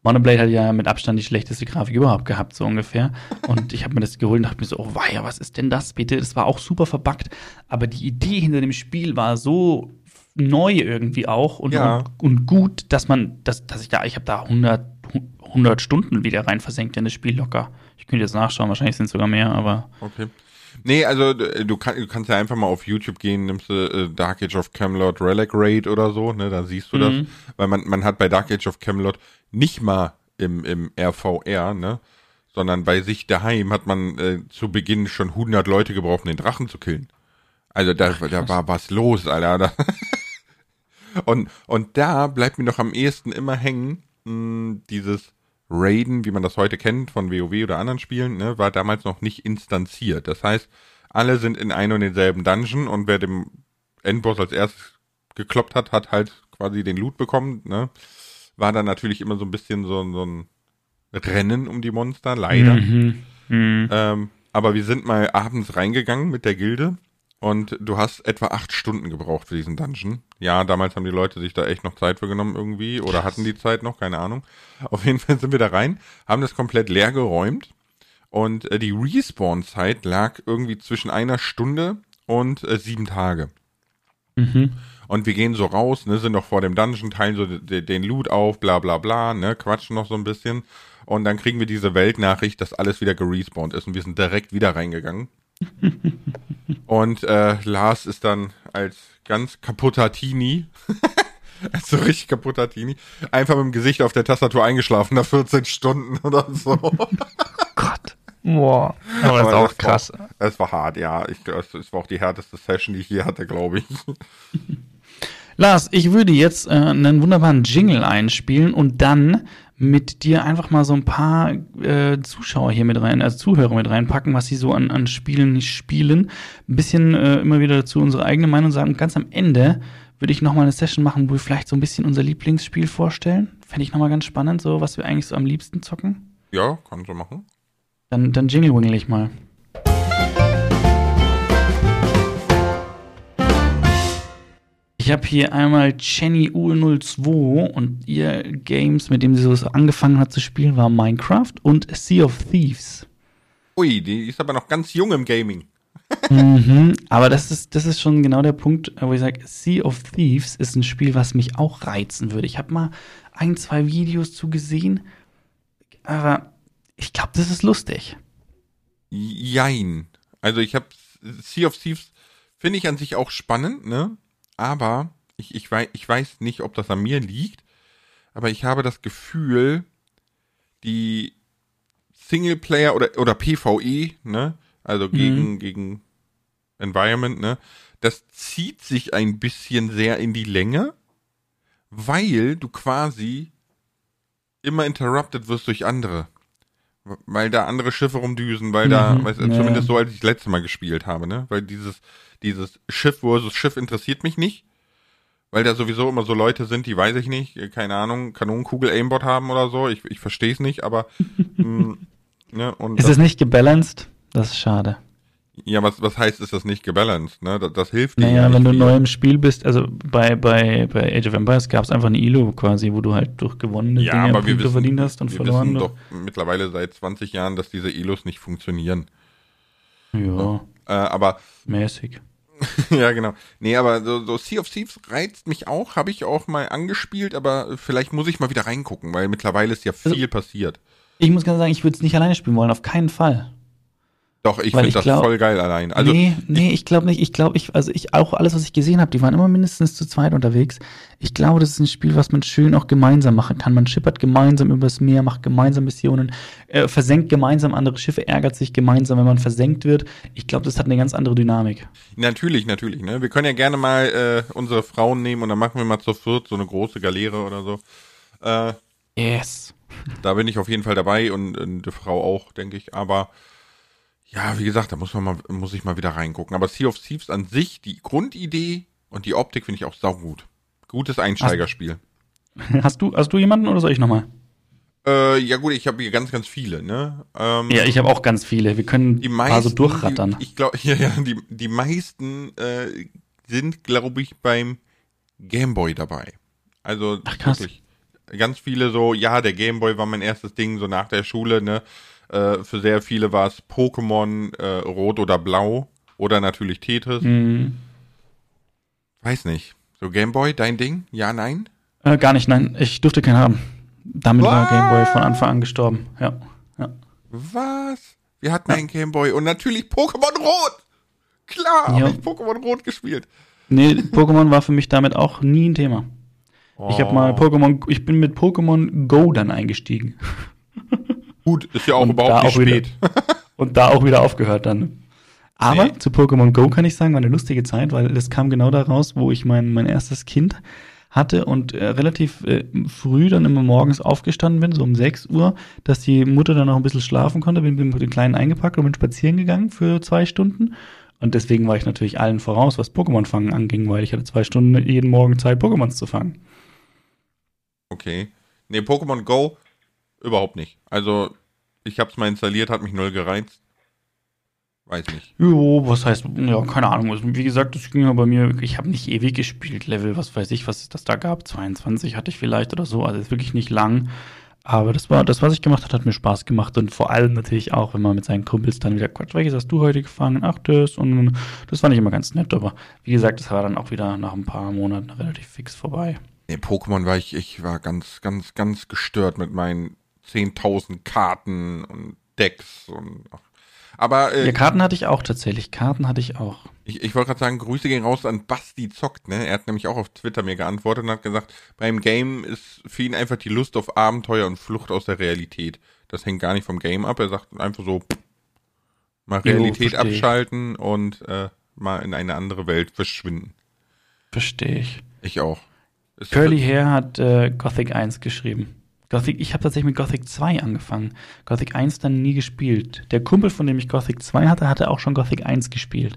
Mountain Blade hat ja mit Abstand die schlechteste Grafik überhaupt gehabt, so ungefähr. Und ich habe mir das geholt und dachte mir so, oh weia, was ist denn das bitte? Das war auch super verbuggt, aber die Idee hinter dem Spiel war so neu irgendwie auch und, Ja. und, und gut, dass man, dass, dass ich da, ich habe da 100, 100 Stunden wieder rein versenkt in das Spiel locker. Ich könnte jetzt nachschauen, wahrscheinlich sind es sogar mehr, aber okay. Nee, also äh, du, kann, du kannst ja einfach mal auf YouTube gehen, nimmst du äh, Dark Age of Camelot Relic Raid oder so, ne, da siehst du das. Mhm. Weil man, man hat bei Dark Age of Camelot nicht mal im, im RVR, ne, sondern bei sich daheim hat man äh, zu Beginn schon 100 Leute gebraucht, um den Drachen zu killen. Also da, da war was los, Alter. Da und, und da bleibt mir doch am ehesten immer hängen, mh, dieses Raiden, wie man das heute kennt von WoW oder anderen Spielen, ne, war damals noch nicht instanziert. Das heißt, alle sind in einem und denselben Dungeon und wer dem Endboss als erstes gekloppt hat, hat halt quasi den Loot bekommen, ne. War dann natürlich immer so ein bisschen so, so ein Rennen um die Monster, leider. Mhm. Mhm. Ähm, aber wir sind mal abends reingegangen mit der Gilde und du hast etwa acht Stunden gebraucht für diesen Dungeon. Ja, damals haben die Leute sich da echt noch Zeit für genommen irgendwie oder hatten die Zeit noch, keine Ahnung. Auf jeden Fall sind wir da rein, haben das komplett leer geräumt und äh, die Respawn-Zeit lag irgendwie zwischen einer Stunde und äh, sieben Tage. Mhm. Und wir gehen so raus, ne, sind noch vor dem Dungeon, teilen so de- den Loot auf, bla bla bla, ne, quatschen noch so ein bisschen. Und dann kriegen wir diese Weltnachricht, dass alles wieder gerespawnt ist und wir sind direkt wieder reingegangen. und äh, Lars ist dann als ganz kaputter Teenie, als so richtig kaputter Teenie, einfach mit dem Gesicht auf der Tastatur eingeschlafen nach 14 Stunden oder so. Gott. Boah. Aber das ist auch das krass. War, das war hart, ja. Ich, das, das war auch die härteste Session, die ich je hatte, glaube ich. Lars, ich würde jetzt äh, einen wunderbaren Jingle einspielen und dann mit dir einfach mal so ein paar äh, Zuschauer hier mit rein, also Zuhörer mit reinpacken, was sie so an, an Spielen nicht spielen. Ein bisschen äh, immer wieder dazu unsere eigene Meinung sagen. Und ganz am Ende würde ich noch mal eine Session machen, wo wir vielleicht so ein bisschen unser Lieblingsspiel vorstellen. Fände ich noch mal ganz spannend, so was wir eigentlich so am liebsten zocken. Ja, kann so machen. Dann, dann jingle wingle ich mal. Ich habe hier einmal Jenny U02 und ihr Games, mit dem sie so angefangen hat zu spielen, war Minecraft und Sea of Thieves. Ui, die ist aber noch ganz jung im Gaming. mhm, aber das ist, das ist schon genau der Punkt, wo ich sage, Sea of Thieves ist ein Spiel, was mich auch reizen würde. Ich habe mal ein, zwei Videos zu gesehen, aber ich glaube, das ist lustig. Jein. Also ich habe Sea of Thieves finde ich an sich auch spannend, ne? Aber ich, ich, weiß, ich weiß nicht, ob das an mir liegt, aber ich habe das Gefühl, die Singleplayer oder, oder PvE, ne? Also gegen, gegen Environment, ne? Das zieht sich ein bisschen sehr in die Länge, weil du quasi immer interrupted wirst durch andere. Weil da andere Schiffe rumdüsen, weil da, Mhm, weißt, ja. zumindest so, als ich das letzte Mal gespielt habe, ne? Weil dieses, dieses Schiff versus Schiff interessiert mich nicht. Weil da sowieso immer so Leute sind, die weiß ich nicht, keine Ahnung, Kanonenkugel Aimbot haben oder so. Ich, ich verstehe es nicht, aber mh, ne, und Ist das, es nicht gebalanced? Das ist schade. Ja, was, was heißt, ist das nicht gebalanced, ne? Das, das hilft dir Naja, ja wenn du neu im Spiel bist, also bei, bei, bei Age of Empires gab es einfach eine Ilo quasi, wo du halt durch gewonnene Ja, Dinge aber wir Punkte wissen, verdient hast und wir verloren. wissen doch mittlerweile seit 20 Jahren, dass diese Elos nicht funktionieren. ja, Äh, aber mäßig. ja, genau. Nee, aber so, so Sea of Thieves reizt mich auch, habe ich auch mal angespielt, aber vielleicht muss ich mal wieder reingucken, weil mittlerweile ist ja viel passiert. Ich muss ganz sagen, ich würde es nicht alleine spielen wollen, auf keinen Fall. Doch, ich finde das glaub- voll geil allein. Also, nee, nee, ich glaube nicht. Ich glaube, ich, also ich auch alles, was ich gesehen habe, die waren immer mindestens zu zweit unterwegs. Ich glaube, das ist ein Spiel, was man schön auch gemeinsam machen kann. Man schippert gemeinsam übers Meer, macht gemeinsam Missionen, äh, versenkt gemeinsam andere Schiffe, ärgert sich gemeinsam, wenn man versenkt wird. Ich glaube, das hat eine ganz andere Dynamik. natürlich, natürlich. Ne? Wir können ja gerne mal äh, unsere Frauen nehmen und dann machen wir mal zu viert so eine große Galeere oder so. Äh, Yes. da bin ich auf jeden Fall dabei und, und die Frau auch, denke ich. Aber ja, wie gesagt, da muss man mal, muss ich mal wieder reingucken. Aber Sea of Thieves an sich, die Grundidee und die Optik finde ich auch saugut. Gutes Einsteigerspiel. Hast du, hast du jemanden oder soll ich nochmal? Äh, ja gut, ich habe hier ganz, ganz viele, ne? Ähm, Ja, ich habe auch ganz viele. Wir können die meisten, paar so durchrattern. Die, ich glaube, ja, ja, die, die meisten äh, sind, glaube ich, beim Gameboy dabei. Also Ach, krass. wirklich ganz viele so, ja, der Gameboy war mein erstes Ding, so nach der Schule, ne? Äh, für sehr viele war es Pokémon äh, Rot oder Blau oder natürlich Tetris. Mhm. Weiß nicht. So Gameboy, dein Ding? Ja, nein? Äh, gar nicht, nein. Ich durfte keinen haben. Damit war Was? Gameboy von Anfang an gestorben. Ja. ja. Was? Wir hatten einen Gameboy und natürlich Pokémon Rot. Klar, habe Ja. ich Pokémon Rot gespielt. Nee, Pokémon war für mich damit auch nie ein Thema. Ich habe mal Oh. Pokémon, ich bin mit Pokémon Go dann eingestiegen. Gut, ist ja auch Und überhaupt nicht auch wieder- spät. Und da auch wieder aufgehört dann. Aber Nee. zu Pokémon Go kann ich sagen, war eine lustige Zeit, weil das kam genau da raus, wo ich mein, mein erstes Kind hatte und äh, relativ äh, früh dann immer morgens aufgestanden bin, so um 6 Uhr, dass die Mutter dann noch ein bisschen schlafen konnte, bin mit den Kleinen eingepackt und bin spazieren gegangen für zwei Stunden. Und deswegen war ich natürlich allen voraus, was Pokémon-Fangen anging, weil ich hatte zwei Stunden jeden Morgen Zeit, Pokémons zu fangen. Okay. Nee, Pokémon Go überhaupt nicht. Also, ich hab's mal installiert, hat mich null gereizt. Weiß nicht. Jo, was heißt, ja, keine Ahnung. Also, Wie gesagt, das ging ja bei mir, ich habe nicht ewig gespielt, Level, was weiß ich, was es das da gab, 22 hatte ich vielleicht oder so, also ist wirklich nicht lang. Aber das war, das, was ich gemacht habe, hat mir Spaß gemacht und vor allem natürlich auch, wenn man mit seinen Kumpels dann wieder quatscht, welches hast du heute gefangen? Ach, das und das fand ich immer ganz nett, aber wie gesagt, das war dann auch wieder nach ein paar Monaten relativ fix vorbei. Nee, Pokémon war ich, ich war ganz, ganz, ganz gestört mit meinen 10.000 Karten und Decks und. Aber äh, Ja, Karten hatte ich auch tatsächlich, Karten hatte ich auch. ich, ich wollte gerade sagen, Grüße gehen raus an Basti Zockt, ne? Er hat nämlich auch auf Twitter mir geantwortet und hat gesagt, beim Game ist für ihn einfach die Lust auf Abenteuer und Flucht aus der Realität. Das hängt gar nicht vom Game ab. Er sagt einfach so, mal Jo, Realität ich. abschalten und äh, mal in eine andere Welt verschwinden. Verstehe ich. Ich auch. Ist- Curly Hair hat äh, Gothic 1 geschrieben. Gothic, ich habe tatsächlich mit Gothic 2 angefangen. Gothic 1 dann nie gespielt. Der Kumpel, von dem ich Gothic 2 hatte, hatte auch schon Gothic 1 gespielt.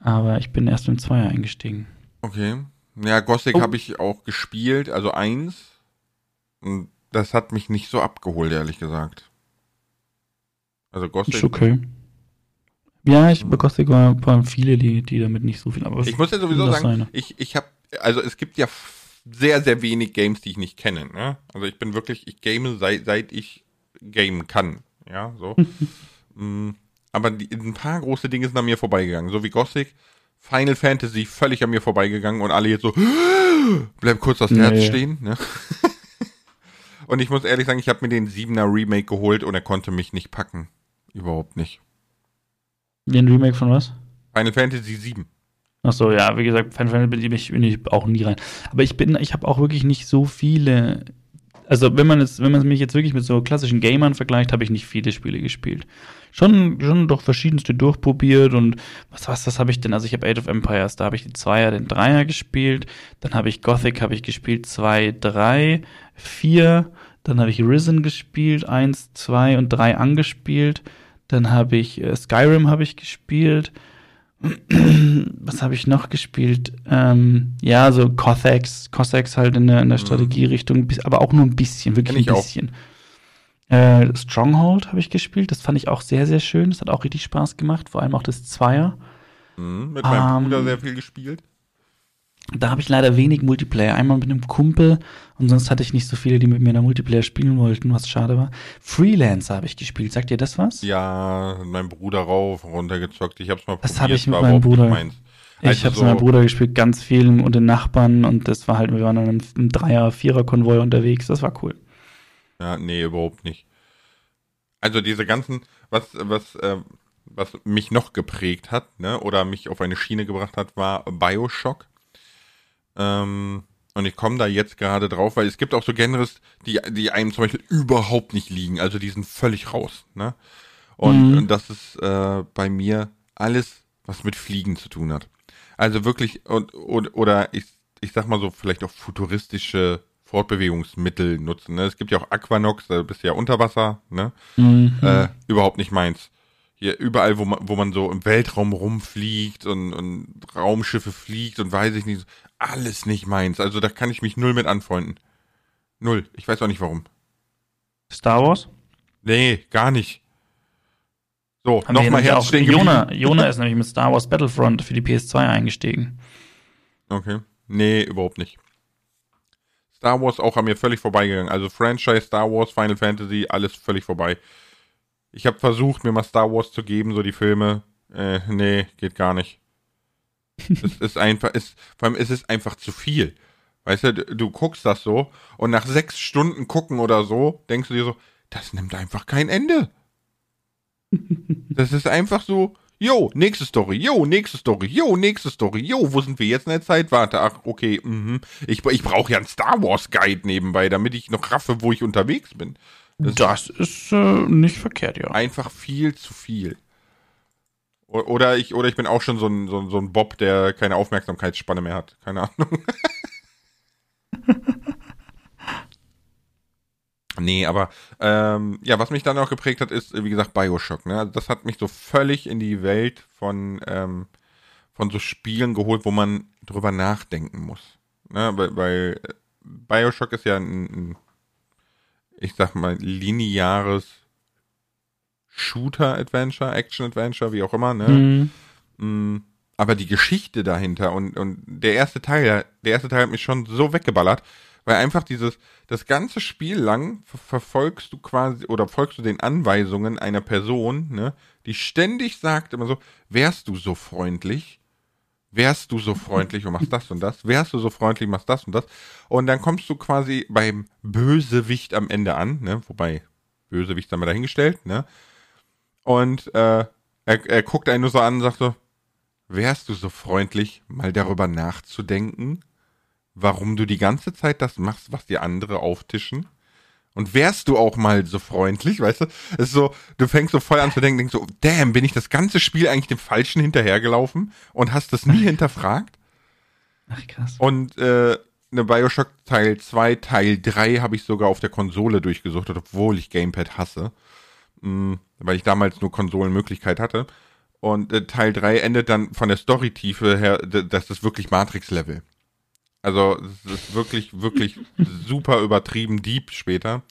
Aber ich bin erst im 2er eingestiegen. Okay. Ja, Gothic Oh. habe ich auch gespielt, also eins. Und das hat mich nicht so abgeholt, ehrlich gesagt. Also Gothic. Ist okay. Ja, ich, bei Gothic war- waren viele, die, die damit nicht so viel. Aber Ich muss ja sowieso sagen, seine. ich, ich habe, also es gibt ja sehr, sehr wenig Games, die ich nicht kenne. Ne? Also ich bin wirklich, ich game seit, seit ich gamen kann. Ja, so. Mm, Aber die, ein paar große Dinge sind an mir vorbeigegangen. So wie Gothic, Final Fantasy völlig an mir vorbeigegangen und alle jetzt so, bleib kurz das Herz Nee. stehen. Ne? und ich muss ehrlich sagen, ich habe mir den 7er Remake geholt und er konnte mich nicht packen. Überhaupt nicht. Den Remake von was? Final Fantasy 7. Ach so, ja, wie gesagt, Fantasy bin ich, bin ich auch nie rein. Aber ich bin, ich habe auch wirklich nicht so viele. Also, wenn man es, wenn man mich jetzt wirklich mit so klassischen Gamern vergleicht, habe ich nicht viele Spiele gespielt. Schon, schon doch verschiedenste durchprobiert und was, was, was habe ich denn? Also, ich habe Age of Empires, da habe ich die Zweier, den Dreier gespielt. Dann habe ich Gothic, habe ich gespielt, zwei, drei, vier. Dann habe ich Risen gespielt, eins, zwei und drei angespielt. Dann habe ich äh, Skyrim habe ich gespielt was habe ich noch gespielt? Ähm, ja, so Cossacks, Cossacks halt in der, in der Strategierichtung, bis- aber auch nur ein bisschen, wirklich ein bisschen. Äh, Stronghold habe ich gespielt, das fand ich auch sehr, sehr schön. Das hat auch richtig Spaß gemacht, vor allem auch das Zweier. Mhm, mit meinem Ähm, Bruder sehr viel gespielt. Da habe ich leider wenig Multiplayer. Einmal mit einem Kumpel und sonst hatte ich nicht so viele, die mit mir da Multiplayer spielen wollten, was schade war. Freelancer habe ich gespielt. Sagt ihr das was? Ja, meinem Bruder rauf, runtergezockt. Ich hab's mal Das probiert. habe ich mit meinem Bruder. meins. Ich Also habe es so- mit meinem Bruder gespielt, ganz viel und den Nachbarn und das war halt, wir waren dann im, im Dreier-, Vierer-Konvoi unterwegs, das war cool. Ja, nee, überhaupt nicht. Also diese ganzen, was, was, äh, was mich noch geprägt hat, ne, oder mich auf eine Schiene gebracht hat, war Bioshock. Ähm, und ich komme da jetzt gerade drauf, weil es gibt auch so Genres, die, die einem zum Beispiel überhaupt nicht liegen. Also die sind völlig raus. Ne? Und, mhm. und das ist äh, bei mir alles, was mit Fliegen zu tun hat. Also wirklich, und, und, oder ich, ich sag mal so, vielleicht auch futuristische Fortbewegungsmittel nutzen. Ne? Es gibt ja auch Aquanox, da bist du ja unter Wasser. Ne? Mhm. Äh, überhaupt nicht meins. Hier überall, wo man, wo man so im Weltraum rumfliegt und, und Raumschiffe fliegt und weiß ich nicht, alles nicht meins. Also da kann ich mich null mit anfreunden. Null. Ich weiß auch nicht warum. Star Wars? Nee, gar nicht. So, nochmal Herz stehen Jona, Jona ist nämlich mit Star Wars Battlefront für die PS2 eingestiegen. Okay. Nee, überhaupt nicht. Star Wars auch an mir völlig vorbeigegangen. Also Franchise, Star Wars, Final Fantasy, alles völlig vorbei. Ich habe versucht, mir mal Star Wars zu geben, so die Filme. Äh, nee, geht gar nicht es ist einfach, es, vor allem es ist einfach zu viel. Weißt du, du, guckst das so und nach sechs Stunden gucken oder so, denkst du dir so, das nimmt einfach kein Ende. Das ist einfach so, jo, nächste Story, jo, nächste Story, jo, nächste Story, jo, wo sind wir jetzt in der Zeit? Warte, ach, okay, mhm. ich, ich brauche ja einen Star Wars Guide nebenbei, damit ich noch raffe, wo ich unterwegs bin. Das, das ist äh, nicht verkehrt, ja. Einfach viel zu viel. Oder ich, oder ich bin auch schon so ein, so, ein, so ein Bob, der keine Aufmerksamkeitsspanne mehr hat. Keine Ahnung. nee, aber ähm, ja, was mich dann auch geprägt hat, ist, wie gesagt, Bioshock. Ne? Das hat mich so völlig in die Welt von, ähm, von so Spielen geholt, wo man drüber nachdenken muss. Ne? Weil, weil Bioshock ist ja ein, ein, ich sag mal, lineares Shooter-Adventure, Action-Adventure, wie auch immer, ne? Mhm. Mm, aber die Geschichte dahinter und, und der erste Teil, der erste Teil hat mich schon so weggeballert, weil einfach dieses, das ganze Spiel lang verfolgst du quasi oder folgst du den Anweisungen einer Person, ne, die ständig sagt immer so, wärst du so freundlich, wärst du so freundlich und machst das und das, wärst du so freundlich, machst das und das. Und dann kommst du quasi beim Bösewicht am Ende an, ne, wobei Bösewicht haben wir dahingestellt, ne, und äh, er, er guckt einen nur so an und sagt so, wärst du so freundlich, mal darüber nachzudenken, warum du die ganze Zeit das machst, was die andere auftischen? Und wärst du auch mal so freundlich, weißt du? Es ist so, du fängst so voll an zu denken, denkst so, damn, bin ich das ganze Spiel eigentlich dem Falschen hinterhergelaufen und hast das nie hinterfragt? Ach, krass. Und äh, eine Bioshock Teil 2, Teil 3 habe ich sogar auf der Konsole durchgesucht, obwohl ich Gamepad hasse mh, mm, weil ich damals nur Konsolenmöglichkeit hatte. Und äh, Teil 3 endet dann von der Storytiefe her, das ist wirklich Matrix-Level. Also es ist wirklich, wirklich super übertrieben deep später.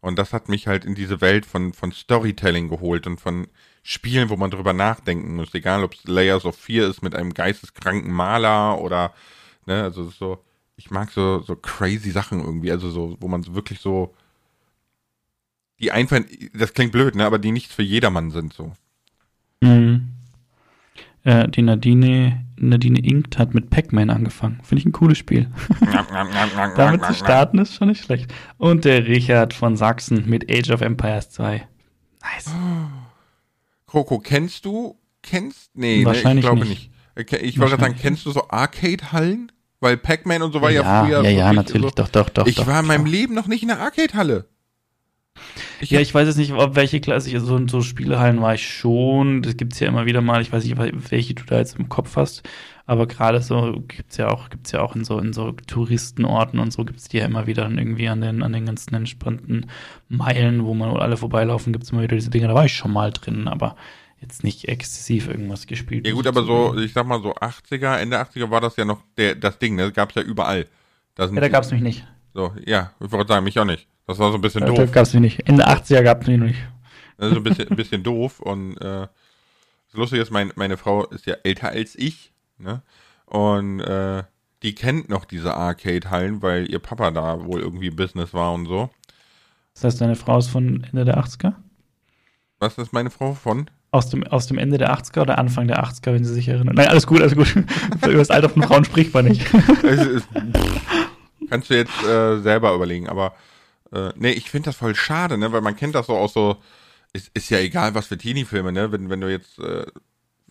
Und das hat mich halt in diese Welt von, von Storytelling geholt und von Spielen, wo man drüber nachdenken muss. Egal, ob es Layers of Fear ist mit einem geisteskranken Maler oder, ne, also so, ich mag so, so crazy Sachen irgendwie, also so, wo man so wirklich so die einfach, das klingt blöd, ne, aber die nichts für jedermann sind so. Mhm. Äh, die Nadine, Nadine Inkt hat mit Pac-Man angefangen. Finde ich ein cooles Spiel. Damit zu starten ist schon nicht schlecht. Und der Richard von Sachsen mit Age of Empires 2. Nice. Coco, kennst du, kennst, nee, Wahrscheinlich ne, ich glaube nicht. nicht. Ich wollte sagen, kennst du so Arcade-Hallen? Weil Pac-Man und so war ja, ja früher. Ja, ja, natürlich, so. doch, doch, doch. Ich doch, war in meinem Leben noch nicht in einer Arcade-Halle. Ja, ich weiß jetzt nicht, ob welche Klasse, so, so Spielehallen war ich schon. Das gibt es ja immer wieder mal. Ich weiß nicht, welche du da jetzt im Kopf hast. Aber gerade so gibt es ja auch, gibt's ja auch in so, in so Touristenorten und so gibt es die ja immer wieder irgendwie an den, an den ganzen entspannten Meilen, wo man alle vorbeilaufen, gibt es immer wieder diese Dinge. Da war ich schon mal drin, aber jetzt nicht exzessiv irgendwas gespielt. Ja gut, aber so, ich sag mal so 80er, Ende 80er war das ja noch der, das Ding, ne? Das gab es ja überall. Da ja, da gab es mich nicht. So, ja, ich wollte sagen, mich auch nicht. Das war so ein bisschen doof. Das gab es nicht. Ende 80er gab es noch nicht. Das ist ein bisschen, ein bisschen doof und äh, das Lustige ist, mein, meine Frau ist ja älter als ich, ne? Und äh, die kennt noch diese Arcade-Hallen, weil ihr Papa da wohl irgendwie Business war und so. Das heißt, deine Frau ist von Ende der 80er? Was ist meine Frau von? Aus dem, aus dem Ende der 80er oder Anfang der 80er, wenn sie sich erinnern? Nein, alles gut, alles gut. Über das Alter von Frauen spricht man nicht. ist, kannst du jetzt äh, selber überlegen, aber äh, nee, ich finde das voll schade, ne, weil man kennt das so aus so ist, ist ja egal, was für Teenie-Filme, ne? Wenn, wenn du jetzt, äh,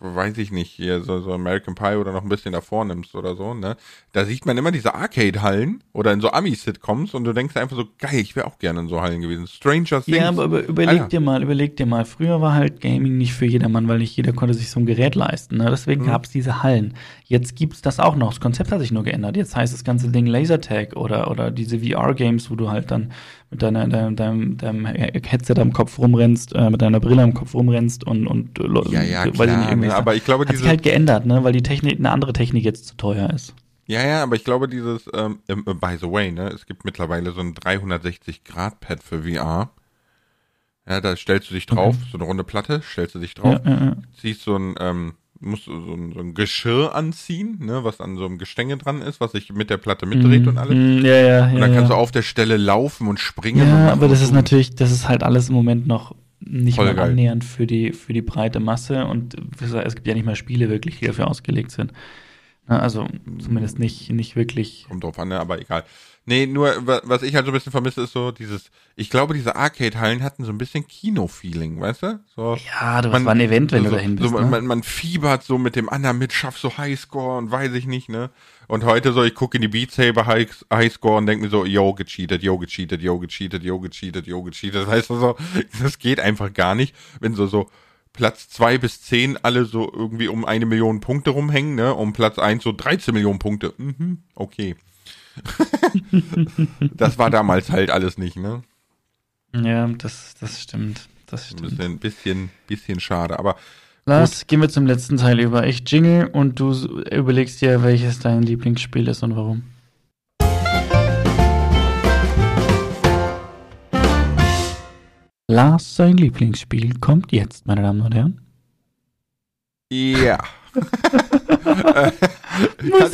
weiß ich nicht, hier so, so American Pie oder noch ein bisschen davor nimmst oder so, ne? Da sieht man immer diese Arcade-Hallen oder in so Ami-Sitcoms und du denkst einfach so, geil, ich wäre auch gerne in so Hallen gewesen. Stranger Things. Ja, aber über, überleg Alter. dir mal, überleg dir mal. Früher war halt Gaming nicht für jedermann, weil nicht jeder konnte sich so ein Gerät leisten. Ne? Deswegen Mhm. gab es diese Hallen. Jetzt gibt's das auch noch. Das Konzept hat sich nur geändert. Jetzt heißt das ganze Ding Lasertag oder, oder diese VR-Games, wo du halt dann mit deiner, deinem, deinem, deinem Headset am Kopf rumrennst, äh, mit deiner Brille am Kopf rumrennst und, und äh, Ja, ja, weiß ich klar, nicht, irgendwie ne? aber ich glaube, hat sich halt geändert, ne? Weil die Technik, eine andere Technik jetzt zu teuer ist. ja, ja, aber ich glaube, dieses, ähm, äh, by the way, ne? Es gibt mittlerweile so ein 360-Grad-Pad für VR. Ja, da stellst du dich drauf, so eine runde Platte, stellst du dich drauf, Ja, ja, ja. ziehst so ein, ähm, musst du so ein, so ein Geschirr anziehen, ne, was an so einem Gestänge dran ist, was sich mit der Platte mitdreht und alles. Mhm, Ja, ja, ja. Und dann kannst ja. du auf der Stelle laufen und springen. und Ja, machen aber das und ist natürlich, das ist halt alles im Moment noch nicht Voll mal geil. annähernd für die, für die breite Masse und es gibt ja nicht mal Spiele wirklich, die dafür ausgelegt sind. Na, Also zumindest nicht, nicht wirklich. Kommt drauf an, ne, aber egal. Nee, nur, wa- was ich halt so ein bisschen vermisse, ist so dieses, ich glaube, diese Arcade-Hallen hatten so ein bisschen Kino-Feeling, weißt du? So, Ja, du, das war ein Event, wenn so, du dahin bist. so, ne? man, man fiebert so mit dem anderen mit, schaff so Highscore und weiß ich nicht, ne? Und heute so, ich gucke in die Beat Saber High- Highscore und denke mir so, yo, gecheatet, yo, gecheatet, yo, gecheatet, yo, gecheatet, yo, gecheatet. Das heißt so, das geht einfach gar nicht, wenn so, so Platz zwei bis zehn alle so irgendwie um eine Million Punkte rumhängen, ne? Um Platz eins so 13 Millionen Punkte. Mhm, okay. das war damals halt alles nicht, ne? ja, das, das stimmt. Das Ein stimmt. bisschen, bisschen, bisschen schade, aber Lars, gehen wir zum letzten Teil über. Ich jingle und du überlegst dir, welches dein Lieblingsspiel ist und warum. Lars, sein Lieblingsspiel kommt jetzt, meine Damen und Herren. ja. Muss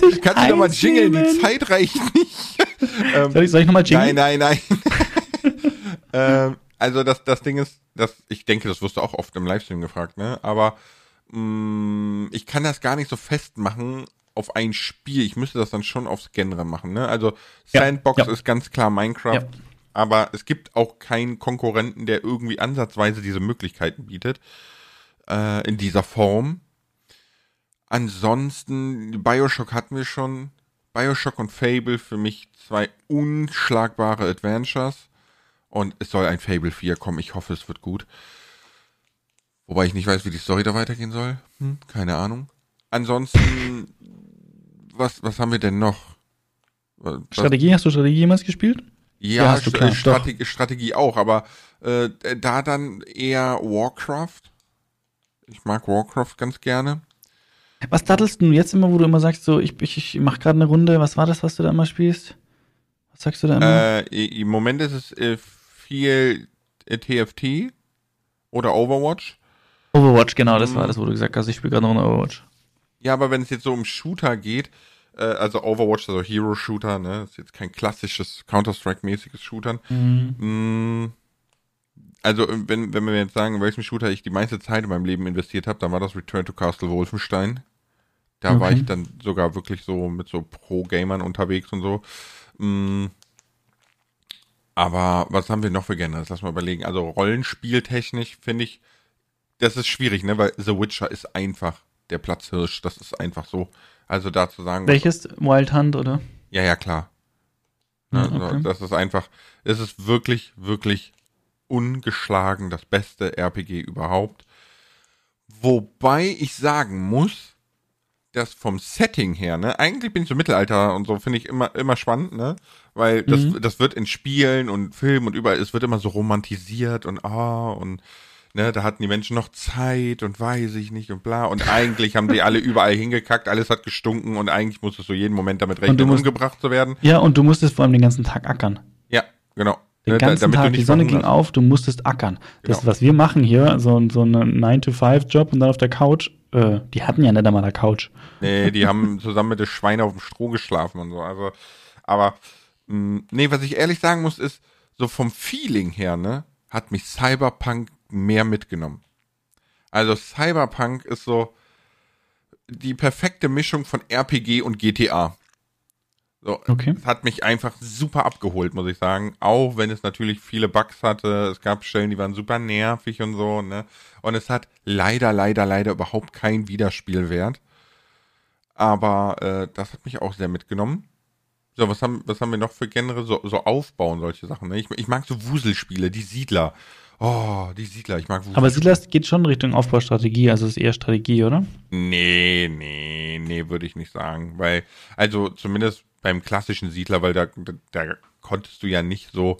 Kann, ich kannst du nochmal jingeln? Die? Zeit reicht nicht. ähm, Soll ich, soll ich nochmal jingeln? nein, nein, nein. ähm, also das, das Ding ist, dass ich denke, das wirst du auch oft im Livestream gefragt, ne? Aber mh, ich kann das gar nicht so festmachen auf ein Spiel. Ich müsste das dann schon aufs Genre machen, ne? Also Ja, Sandbox ja. ist ganz klar Minecraft. Ja. Aber es gibt auch keinen Konkurrenten, der irgendwie ansatzweise diese Möglichkeiten bietet. Äh, in dieser Form. Ansonsten, Bioshock hatten wir schon. Bioshock und Fable für mich zwei unschlagbare Adventures. Und es soll ein Fable 4 kommen. Ich hoffe, es wird gut. Wobei ich nicht weiß, wie die Story da weitergehen soll. Hm, keine Ahnung. Ansonsten, was, was haben wir denn noch? Was, Strategie, hast du Strategie jemals gespielt? Ja, Ja, St- Strategie, Strategie auch, aber äh, da dann eher Warcraft. Ich mag Warcraft ganz gerne. Was dattelst du jetzt immer, wo du immer sagst, so, ich, ich, ich mach gerade eine Runde, was war das, was du da immer spielst? Was sagst du da immer? Äh, Im Moment ist es äh, viel äh, TFT oder Overwatch. Overwatch, genau, das Mhm. war das, wo du gesagt hast, ich spiele gerade noch eine Overwatch. Ja, aber wenn es jetzt so um Shooter geht, äh, also Overwatch, also Hero-Shooter, ne, ist jetzt kein klassisches Counter-Strike-mäßiges Shootern. Mhm. Mm, Also, äh, wenn, wenn wir jetzt sagen, in welchem Shooter ich die meiste Zeit in meinem Leben investiert habe, dann war das Return to Castle Wolfenstein. Da war Okay. ich dann sogar wirklich so mit so Pro-Gamern unterwegs und so. Mm, aber was haben wir noch für Genres? Lass mal überlegen. Also Rollenspieltechnisch finde ich, das ist schwierig, ne? Weil The Witcher ist einfach der Platzhirsch. Das ist einfach so. Also da zu sagen, Welches? Wild Hunt, oder? ja, ja, klar. Ja, okay. Das ist einfach, es ist wirklich, wirklich ungeschlagen das beste RPG überhaupt. Wobei ich sagen muss, dass vom Setting her, ne, eigentlich bin ich so Mittelalter und so, finde ich immer, immer spannend, ne, weil das, Mhm. das wird in Spielen und Filmen und überall, es wird immer so romantisiert und ah, und ne, da hatten die Menschen noch Zeit und weiß ich nicht und bla und eigentlich haben die alle überall hingekackt, alles hat gestunken und eigentlich musstest du jeden Moment damit rechnen, musst- umgebracht zu werden. Ja, und du musstest vor allem den ganzen Tag ackern. Ja, genau. Den Ne, da- ganzen damit du Tag, die Sonne ging auf, du musstest ackern. Das, Genau. was wir machen hier, so, so einen 9-to-5-Job und dann auf der Couch, äh, die hatten ja nicht einmal eine Couch. Nee, die haben zusammen mit den Schweinen auf dem Stroh geschlafen und so. Also, aber, mh, nee, was ich ehrlich sagen muss, ist, so vom Feeling her, ne, hat mich Cyberpunk mehr mitgenommen. Also Cyberpunk ist so die perfekte Mischung von RPG und GTA. So, Okay. Es hat mich einfach super abgeholt, muss ich sagen. Auch wenn es natürlich viele Bugs hatte. Es gab Stellen, die waren super nervig und so, ne? Und es hat leider, leider, leider überhaupt keinen Wiederspielwert. Aber äh, das hat mich auch sehr mitgenommen. So, was haben, was haben wir noch für Genre? So, so Aufbauen, solche Sachen. Ne? Ich, ich mag so Wuselspiele, die Siedler. Oh, die Siedler, ich mag Wuselspiele. Aber Siedlers geht schon Richtung Aufbaustrategie, also ist eher Strategie, oder? Nee, nee, nee, würde ich nicht sagen. Weil, also zumindest beim klassischen Siedler, weil da, da, da konntest du ja nicht so,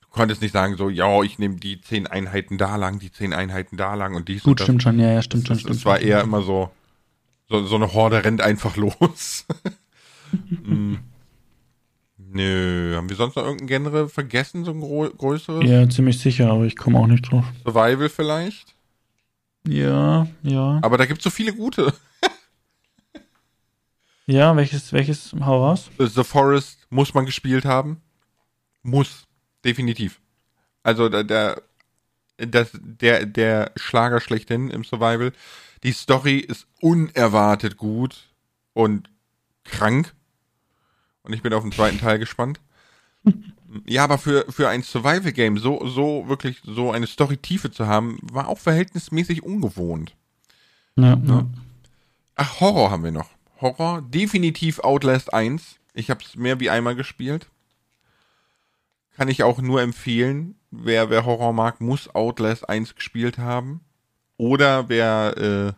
du konntest nicht sagen so, ja, ich nehme die zehn Einheiten da lang, die zehn Einheiten da lang und dies Gut, und das. stimmt schon, ja, ja, stimmt schon, Es, es war eher immer so, so, so eine Horde rennt einfach los. Mm. Nö, haben wir sonst noch irgendein Genre vergessen, so ein größeres? Ja, ziemlich sicher, aber ich komme auch nicht drauf. Survival vielleicht? Ja, ja. Aber da gibt es so viele gute. Ja, welches, welches, hau raus? The Forest muss man gespielt haben. Muss. Definitiv. Also der, der, das, der, der Schlager schlechthin im Survival. Die Story ist unerwartet gut und krank. Und ich bin auf den zweiten Teil gespannt. Ja, aber für, für ein Survival-Game so, so wirklich so eine Story-Tiefe zu haben, war auch verhältnismäßig ungewohnt. Ja, ja. Ach, Horror haben wir noch. Horror, definitiv Outlast 1. Ich habe es mehr wie einmal gespielt. Kann ich auch nur empfehlen. Wer, wer Horror mag, muss Outlast 1 gespielt haben. Oder wer äh,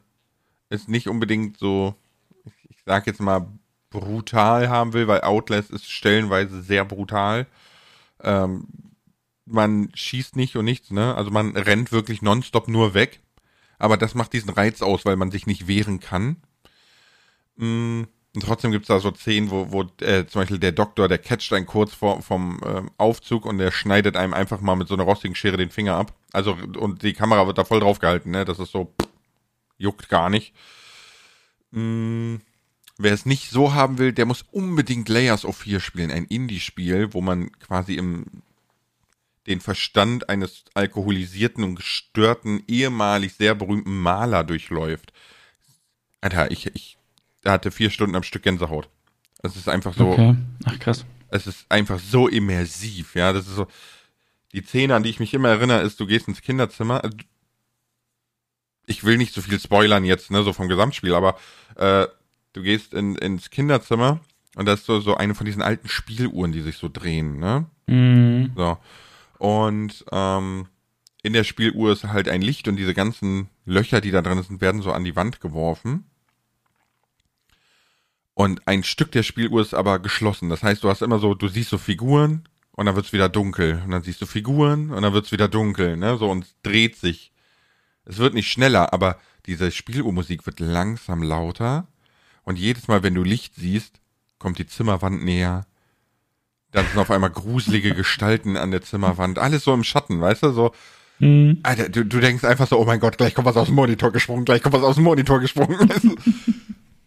es nicht unbedingt so, ich, ich sag jetzt mal, brutal haben will, weil Outlast ist stellenweise sehr brutal. Ähm, man schießt nicht und nichts, ne? Also man rennt wirklich nonstop nur weg. Aber das macht diesen Reiz aus, weil man sich nicht wehren kann. Mm, Und trotzdem gibt's da so Szenen, wo, wo äh, zum Beispiel der Doktor, der catcht einen kurz vor, vom ähm, Aufzug und der schneidet einem einfach mal mit so einer rostigen Schere den Finger ab. Also, und die Kamera wird da voll drauf gehalten, ne? Das ist so, pff, juckt gar nicht. Mm, Wer es nicht so haben will, der muss unbedingt Layers of Fear spielen, ein Indie-Spiel, wo man quasi im den Verstand eines alkoholisierten und gestörten, ehemalig sehr berühmten Maler durchläuft. Alter, ich, ich hatte vier Stunden am Stück Gänsehaut. Es ist einfach so, Okay. Ach, krass. es ist einfach so immersiv, ja. Das ist so. Die Szene, an die ich mich immer erinnere, ist, du gehst ins Kinderzimmer. äh, Ich will nicht so viel spoilern jetzt, ne, so vom Gesamtspiel, aber äh, du gehst in, ins Kinderzimmer und da ist so, so eine von diesen alten Spieluhren, die sich so drehen, ne? Mhm. So. Und ähm, in der Spieluhr ist halt ein Licht und diese ganzen Löcher, die da drin sind, werden so an die Wand geworfen. Und ein Stück der Spieluhr ist aber geschlossen. Das heißt, du hast immer so, du siehst so Figuren und dann wird's wieder dunkel. Und dann siehst du Figuren und dann wird's wieder dunkel, ne? So und es dreht sich. Es wird nicht schneller, aber diese Spieluhrmusik wird langsam lauter. Und jedes Mal, wenn du Licht siehst, kommt die Zimmerwand näher. Dann sind auf einmal gruselige Gestalten an der Zimmerwand. Alles so im Schatten, weißt du? So, Mhm. Alter, du, du denkst einfach so, oh mein Gott, gleich kommt was aus dem Monitor gesprungen, gleich kommt was aus dem Monitor gesprungen. Weißt du?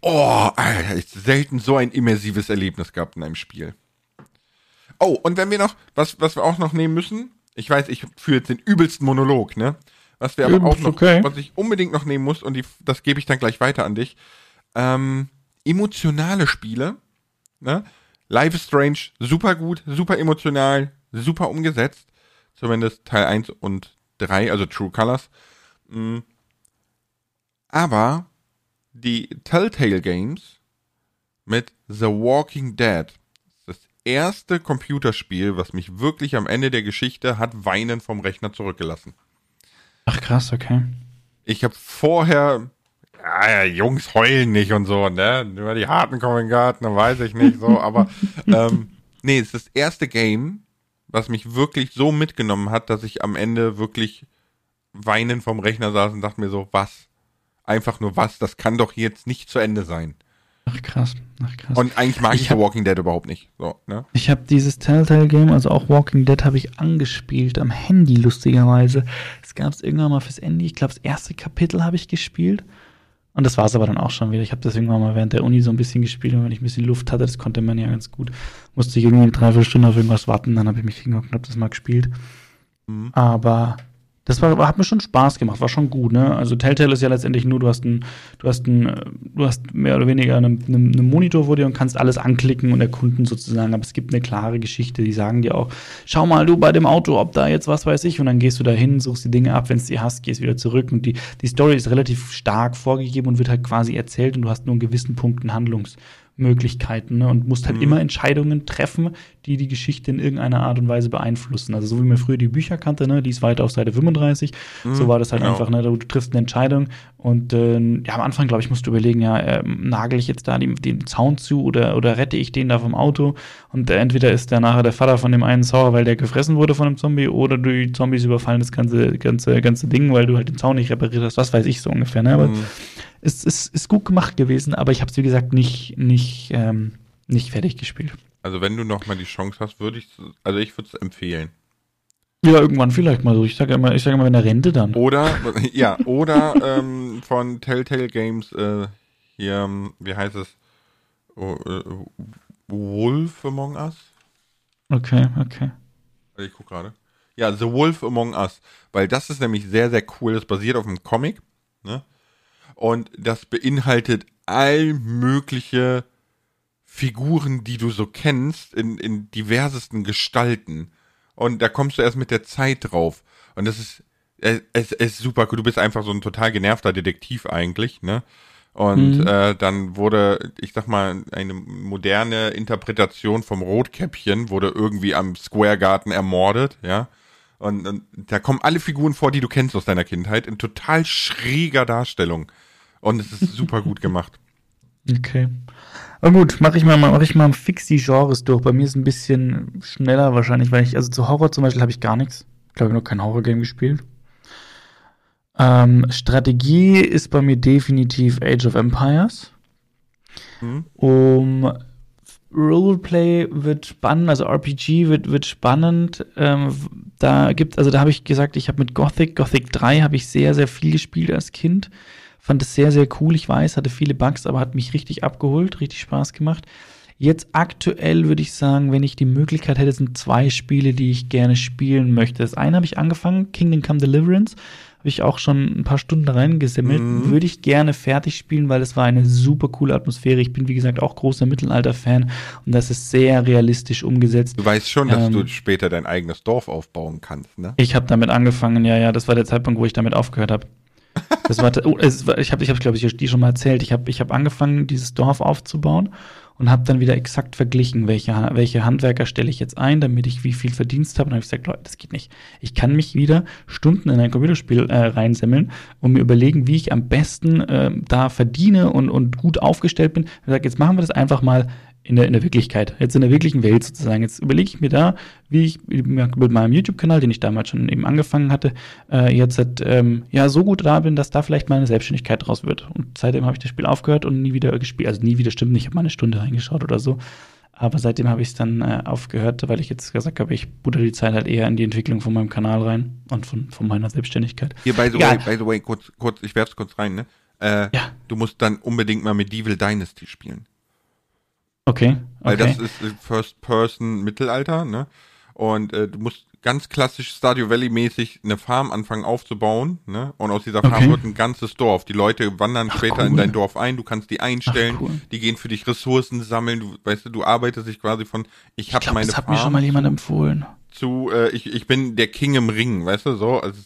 oh, Alter, ich selten so ein immersives Erlebnis gehabt in einem Spiel. Oh, und wenn wir noch, was, was wir auch noch nehmen müssen, ich weiß, ich führe jetzt den übelsten Monolog, ne? Was wir aber auch Übelst noch, okay. was ich unbedingt noch nehmen muss, und die, das gebe ich dann gleich weiter an dich, ähm, emotionale Spiele, ne? Life is Strange, super gut, super emotional, super umgesetzt. Zumindest Teil 1 und 3, also True Colors. Mm. Aber die Telltale Games mit The Walking Dead das erste Computerspiel, was mich wirklich am Ende der Geschichte hat weinen vom Rechner zurückgelassen. Ach, krass, okay. Ich habe vorher, ja, ja, Jungs heulen nicht und so, ne? Nur die harten kommen in den Garten, dann weiß ich nicht so, aber ähm, nee, es ist das erste Game, was mich wirklich so mitgenommen hat, dass ich am Ende wirklich weinend vom Rechner saß und dachte mir so, was? Einfach nur was? Das kann doch jetzt nicht zu Ende sein. Ach, krass. Ach, krass. Und eigentlich mag ich, Ich hab- Walking Dead überhaupt nicht. So, ne? Ich habe dieses Telltale-Game, also auch Walking Dead, habe ich angespielt am Handy, lustigerweise. Es gab es irgendwann mal fürs Handy. Ich glaube, das erste Kapitel habe ich gespielt. Und das war es aber dann auch schon wieder. Ich habe das irgendwann mal während der Uni so ein bisschen gespielt. Und wenn ich ein bisschen Luft hatte, das konnte man ja ganz gut. Musste ich irgendwie eine Dreiviertelstunde auf irgendwas warten. Dann habe ich mich hingeguckt und habe das mal gespielt. Mhm. Aber Das war, hat mir schon Spaß gemacht, war schon gut, ne? Also Telltale ist ja letztendlich nur, du hast ein, du hast ein, du hast mehr oder weniger einen, einen Monitor vor dir und kannst alles anklicken und erkunden sozusagen. Aber es gibt eine klare Geschichte, die sagen dir auch, schau mal du bei dem Auto, ob da jetzt was weiß ich, und dann gehst du da hin, suchst die Dinge ab, wenn es dir hast, gehst wieder zurück. Und die, die Story ist relativ stark vorgegeben und wird halt quasi erzählt und du hast nur in gewissen Punkten Handlungs. Möglichkeiten ne? und musst halt mhm. immer Entscheidungen treffen, die die Geschichte in irgendeiner Art und Weise beeinflussen. Also so wie man früher die Bücher kannte, ne? die ist weiter auf Seite 35, mhm, so war das halt genau. einfach, ne? du triffst eine Entscheidung und äh, ja, am Anfang, glaube ich, musst du überlegen, ja, äh, nagel ich jetzt da den, den Zaun zu oder, oder rette ich den da vom Auto und äh, entweder ist der nachher der Vater von dem einen sauer, weil der gefressen wurde von einem Zombie oder die Zombies überfallen das ganze, ganze, ganze Ding, weil du halt den Zaun nicht repariert hast, was weiß ich so ungefähr, ne? aber mhm es ist, ist gut gemacht gewesen, aber ich habe es, wie gesagt, nicht, nicht, ähm, nicht fertig gespielt. Also wenn du noch mal die Chance hast, würde ich, also ich würde es empfehlen. Ja, irgendwann vielleicht mal so. Ich sage immer, ich sage immer, wenn er Rente dann. Oder, ja, oder ähm, von Telltale Games, äh, hier, ähm, wie heißt es? Oh, äh, Wolf Among Us? Okay, okay. Ich gucke gerade. Ja, The Wolf Among Us. Weil das ist nämlich sehr, sehr cool. Das basiert auf einem Comic. Ne? Und das beinhaltet all mögliche Figuren, die du so kennst, in, in diversesten Gestalten. Und da kommst du erst mit der Zeit drauf. Und das ist, es, es ist super cool. Du bist einfach so ein total genervter Detektiv eigentlich, ne? Und mhm. äh, dann wurde, ich sag mal, eine moderne Interpretation vom Rotkäppchen wurde irgendwie am Square Garden ermordet, ja. Und, und da kommen alle Figuren vor, die du kennst aus deiner Kindheit, in total schräger Darstellung. Und es ist super gut gemacht. Okay. Aber gut, mache ich mal, mache ich mal fix die Genres durch. Bei mir ist es ein bisschen schneller wahrscheinlich, weil ich, also zu Horror zum Beispiel habe ich gar nichts. Ich glaube, ich habe noch kein Horror-Game gespielt. Ähm, Strategie ist bei mir definitiv Age of Empires. Mhm. Um Roleplay wird spannend, also RPG wird, wird spannend. Ähm, da gibt, also da habe ich gesagt, ich habe mit Gothic, Gothic 3 habe ich sehr, sehr viel gespielt als Kind. Fand es sehr, sehr cool. Ich weiß, hatte viele Bugs, aber hat mich richtig abgeholt, richtig Spaß gemacht. Jetzt aktuell würde ich sagen, wenn ich die Möglichkeit hätte, sind zwei Spiele, die ich gerne spielen möchte. Das eine habe ich angefangen, Kingdom Come Deliverance. Habe ich auch schon ein paar Stunden reingesammelt. Mhm. Würde ich gerne fertig spielen, weil es war eine super coole Atmosphäre. Ich bin, wie gesagt, auch großer Mittelalter-Fan und das ist sehr realistisch umgesetzt. Du weißt schon, dass ähm, du später dein eigenes Dorf aufbauen kannst, ne? Ich habe damit angefangen, ja, ja. Das war der Zeitpunkt, wo ich damit aufgehört habe. Das war, oh, es war ich habe, ich hab, glaube ich, die schon mal erzählt. Ich habe ich hab angefangen, dieses Dorf aufzubauen und habe dann wieder exakt verglichen, welche, welche Handwerker stelle ich jetzt ein, damit ich wie viel Verdienst habe. Und habe ich gesagt, Leute, das geht nicht. Ich kann mich wieder Stunden in ein Computerspiel äh, reinsemmeln und mir überlegen, wie ich am besten äh, da verdiene und, und gut aufgestellt bin. Ich sage, jetzt machen wir das einfach mal in der, in der Wirklichkeit, jetzt in der wirklichen Welt sozusagen. Jetzt überlege ich mir da, wie ich mit meinem YouTube-Kanal, den ich damals schon eben angefangen hatte, äh, jetzt ähm, ja so gut da bin, dass da vielleicht meine Selbstständigkeit draus wird. Und seitdem habe ich das Spiel aufgehört und nie wieder gespielt. Also nie wieder stimmt nicht, ich habe mal eine Stunde reingeschaut oder so. Aber seitdem habe ich es dann äh, aufgehört, weil ich jetzt gesagt habe, ich butter die Zeit halt eher in die Entwicklung von meinem Kanal rein und von, von meiner Selbstständigkeit. Hier, by the Egal. way, by the way, kurz, kurz, ich werf's kurz rein, ne? Äh, ja. Du musst dann unbedingt mal Medieval Dynasty spielen. Okay. Weil das ist First Person Mittelalter, ne? Und äh, du musst ganz klassisch Stadio Valley mäßig eine Farm anfangen aufzubauen, ne? Und aus dieser Farm okay. wird ein ganzes Dorf. Die Leute wandern Ach, später cool. in dein Dorf ein, du kannst die einstellen, Ach, cool. die gehen für dich Ressourcen sammeln, du weißt du, du arbeitest dich quasi von ich habe meine das hat Farm mir schon mal jemand empfohlen. Zu äh, ich ich bin der King im Ring, weißt du, so, also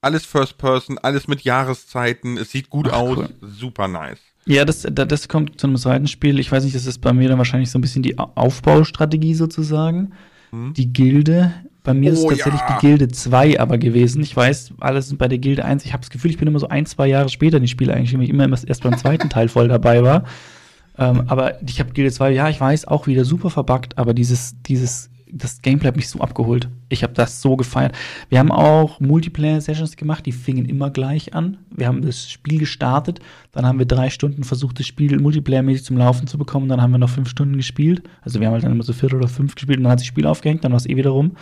alles First Person, alles mit Jahreszeiten, es sieht gut Ach, aus, cool. super nice. Ja, das, das kommt zu einem zweiten Spiel. Ich weiß nicht, das ist bei mir dann wahrscheinlich so ein bisschen die Aufbaustrategie sozusagen. Hm. Die Gilde. Bei mir oh, ist es tatsächlich ja. die Gilde 2 aber gewesen. Ich weiß, alles sind bei der Gilde 1. Ich habe das Gefühl, ich bin immer so ein, zwei Jahre später in die Spiele eigentlich, weil ich immer erst beim zweiten Teil voll dabei war. Ähm, aber ich habe Gilde 2, ja, ich weiß, auch wieder super verbuggt, aber dieses, dieses das Gameplay hat mich so abgeholt. Ich habe das so gefeiert. Wir haben auch Multiplayer-Sessions gemacht, die fingen immer gleich an. Wir haben das Spiel gestartet, dann haben wir drei Stunden versucht, das Spiel multiplayer-mäßig zum Laufen zu bekommen, dann haben wir noch fünf Stunden gespielt. Also wir haben halt dann immer so vier oder fünf gespielt und dann hat sich das Spiel aufgehängt, dann war es eh wieder rum.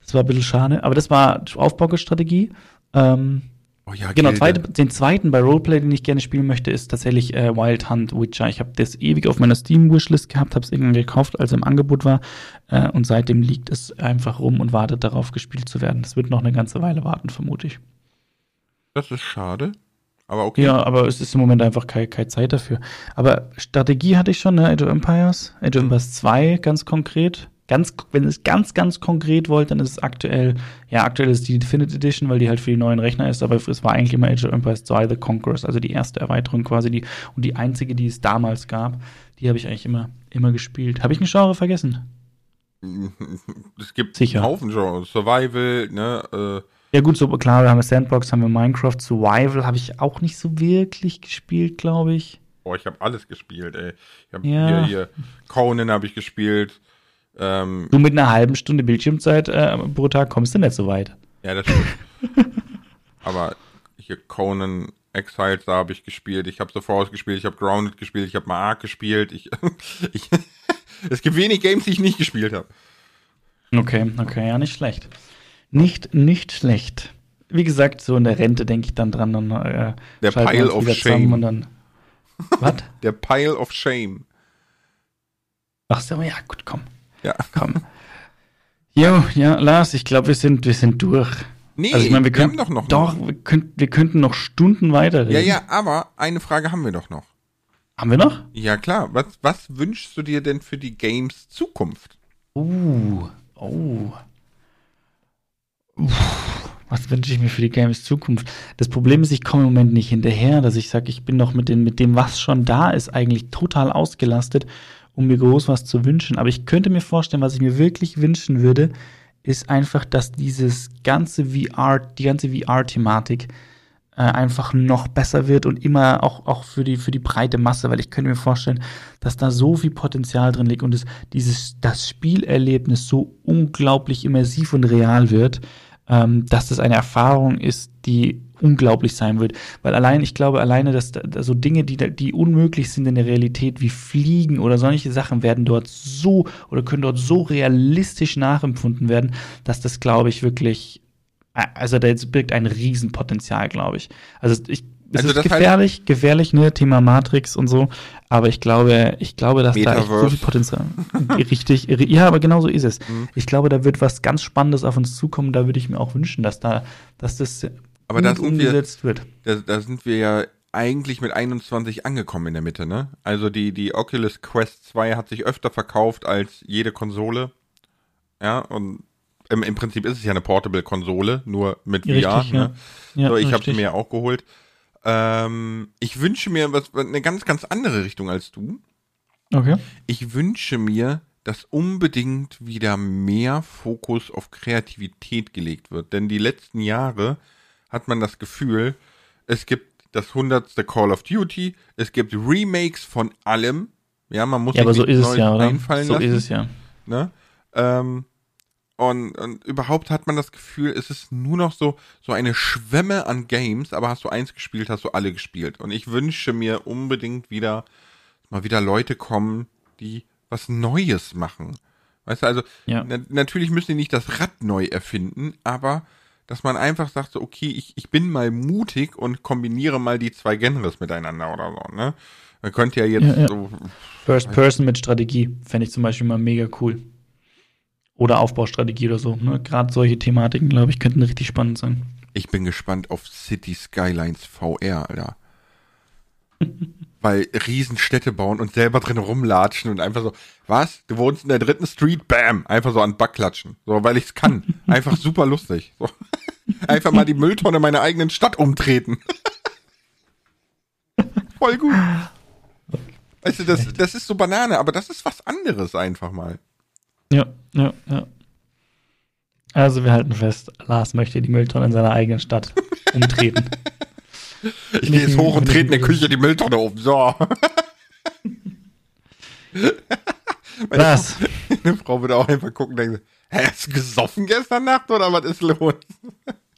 Das war ein bisschen schade, aber das war Aufbaustrategie. Ähm, Oh ja, Genau, zweite, den zweiten bei Roleplay, den ich gerne spielen möchte, ist tatsächlich äh, Wild Hunt Witcher. Ich habe das ewig auf meiner Steam-Wishlist gehabt, habe es irgendwann gekauft, als er im Angebot war. Äh, und seitdem liegt es einfach rum und wartet darauf, gespielt zu werden. Das wird noch eine ganze Weile warten, vermute ich. Das ist schade. Aber okay. Ja, aber es ist im Moment einfach keine, keine Zeit dafür. Aber Strategie hatte ich schon, ne? Age of Empires. Age of Empires 2 ganz konkret. Ganz, wenn es ganz, ganz konkret wollt, dann ist es aktuell, ja, aktuell ist die Definitive Edition, weil die halt für die neuen Rechner ist, aber es war eigentlich immer Age of Empires 2 The Conquerors, also die erste Erweiterung quasi, die, und die einzige, die es damals gab, die habe ich eigentlich immer, immer gespielt. Habe ich ein Genre vergessen? Es gibt Sicher. einen Haufen Genres. Survival, ne? Ja, gut, so klar, wir haben Sandbox, haben wir Minecraft, Survival habe ich auch nicht so wirklich gespielt, glaube ich. Äh, boah, ich habe alles gespielt, ey. Ich habe Ja. hier, hier Conan habe ich gespielt. Ähm, Du mit einer halben Stunde Bildschirmzeit äh, pro Tag kommst du nicht so weit. ja, das stimmt. Aber hier Conan Exiles, da habe ich gespielt. Ich habe The Force gespielt, ich habe Grounded gespielt, ich habe mal Ark gespielt. Ich, ich, es gibt wenig Games, die ich nicht gespielt habe. Okay, okay, ja, nicht schlecht. Nicht, nicht schlecht. Wie gesagt, so in der Rente denke ich dann dran, dann äh, Der Pile of Shame. Und dann, was? Der Pile of Shame. Ach so, ja, gut, komm, Ja. komm. Jo, ja, Lars, ich glaube, wir sind, wir sind durch. Nee, Also ich meine, wir wir haben können doch noch. Doch, wir, könnt, wir könnten noch Stunden weiterreden. Ja, ja, aber eine Frage haben wir doch noch. Haben wir noch? Ja, klar. Was, was wünschst du dir denn für die Games Zukunft? Uh, oh. Uff, was wünsche ich mir für die Games Zukunft? Das Problem ist, ich komme im Moment nicht hinterher, dass ich sage, ich bin noch mit, den, mit dem, was schon da ist, eigentlich total ausgelastet, um mir groß was zu wünschen. Aber ich könnte mir vorstellen, was ich mir wirklich wünschen würde, ist einfach, dass dieses ganze VR, die ganze VR-Thematik äh, einfach noch besser wird und immer auch, auch für, die, für die breite Masse, weil ich könnte mir vorstellen, dass da so viel Potenzial drin liegt und es, dieses, das Spielerlebnis so unglaublich immersiv und real wird, ähm, dass das eine Erfahrung ist, die unglaublich sein wird. Weil allein, ich glaube, alleine, dass da, so Dinge, die, die unmöglich sind in der Realität, wie Fliegen oder solche Sachen, werden dort so oder können dort so realistisch nachempfunden werden, dass das, glaube ich, wirklich also da birgt ein Riesenpotenzial, glaube ich. Also ich, es Also ist das heißt- gefährlich, gefährlich, ne, Thema Matrix und so, aber ich glaube, ich glaube, dass da echt so Metaverse. viel Potenzial. Richtig, ri- ja, aber genau so ist es. Mhm. Ich glaube, da wird was ganz Spannendes auf uns zukommen, da würde ich mir auch wünschen, dass da, dass das Aber da sind wir- umgesetzt wird. Da, da sind wir ja eigentlich mit 21 angekommen in der Mitte, ne? Also die, die Oculus Quest 2 hat sich öfter verkauft als jede Konsole. Ja, und im, im Prinzip ist es ja eine Portable-Konsole, nur mit VR. Richtig, ja. ne? Ja, so, ich habe sie mir auch geholt. Ähm, ich wünsche mir was, eine ganz, ganz andere Richtung als du. Okay. Ich wünsche mir, dass unbedingt wieder mehr Fokus auf Kreativität gelegt wird. Denn die letzten Jahre hat man das Gefühl, es gibt das hundertste Call of Duty, es gibt Remakes von allem. Ja, man muss Ja, aber so ist es ja, oder? einfallen So lassen. ist es ja. Ne? Ähm, und, und überhaupt hat man das Gefühl, es ist nur noch so, so eine Schwemme an Games, aber hast du eins gespielt, hast du alle gespielt. Und ich wünsche mir unbedingt wieder, mal wieder Leute kommen, die was Neues machen. Weißt du, also Ja. na, natürlich müssen die nicht das Rad neu erfinden, aber dass man einfach sagt, so, okay, ich, ich bin mal mutig und kombiniere mal die zwei Genres miteinander oder so, ne? Man könnte ja jetzt Ja, ja. so, First Person mit Strategie fände ich zum Beispiel mal mega cool. Oder Aufbaustrategie oder so. Ne? Gerade solche Thematiken, glaube ich, könnten richtig spannend sein. Ich bin gespannt auf City Skylines VR, Alter. Weil Riesenstädte bauen und selber drin rumlatschen und einfach so, was? Du wohnst in der dritten Street? Bam! Einfach so an den Back klatschen. So, weil ich's kann. Einfach super lustig. So. Einfach mal die Mülltonne meiner eigenen Stadt umtreten. Voll gut. Weißt du, das, das ist so Banane, aber das ist was anderes einfach mal. Ja, ja, ja. Also wir halten fest, Lars möchte die Mülltonne in seiner eigenen Stadt umtreten. Ich gehe jetzt hoch und trete in der Küche die Mülltonne um. So. Meine Lars, Eine Frau würde auch einfach gucken und denken, hä, hast du gesoffen gestern Nacht oder was ist los?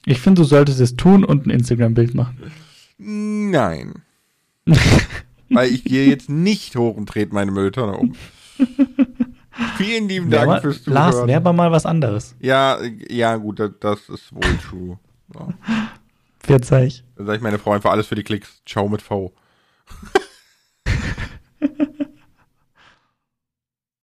ich finde, du solltest es tun und ein Instagram-Bild machen. Nein. Weil ich gehe jetzt nicht hoch und trete meine Mülltonne um. Vielen lieben Dank Werber, fürs Zuhören. Lars, wer war mal was anderes. Ja, ja, gut, das, das ist wohl true. So. Verzeih. Dann sag ich meine Frau einfach alles für die Klicks. Ciao mit V.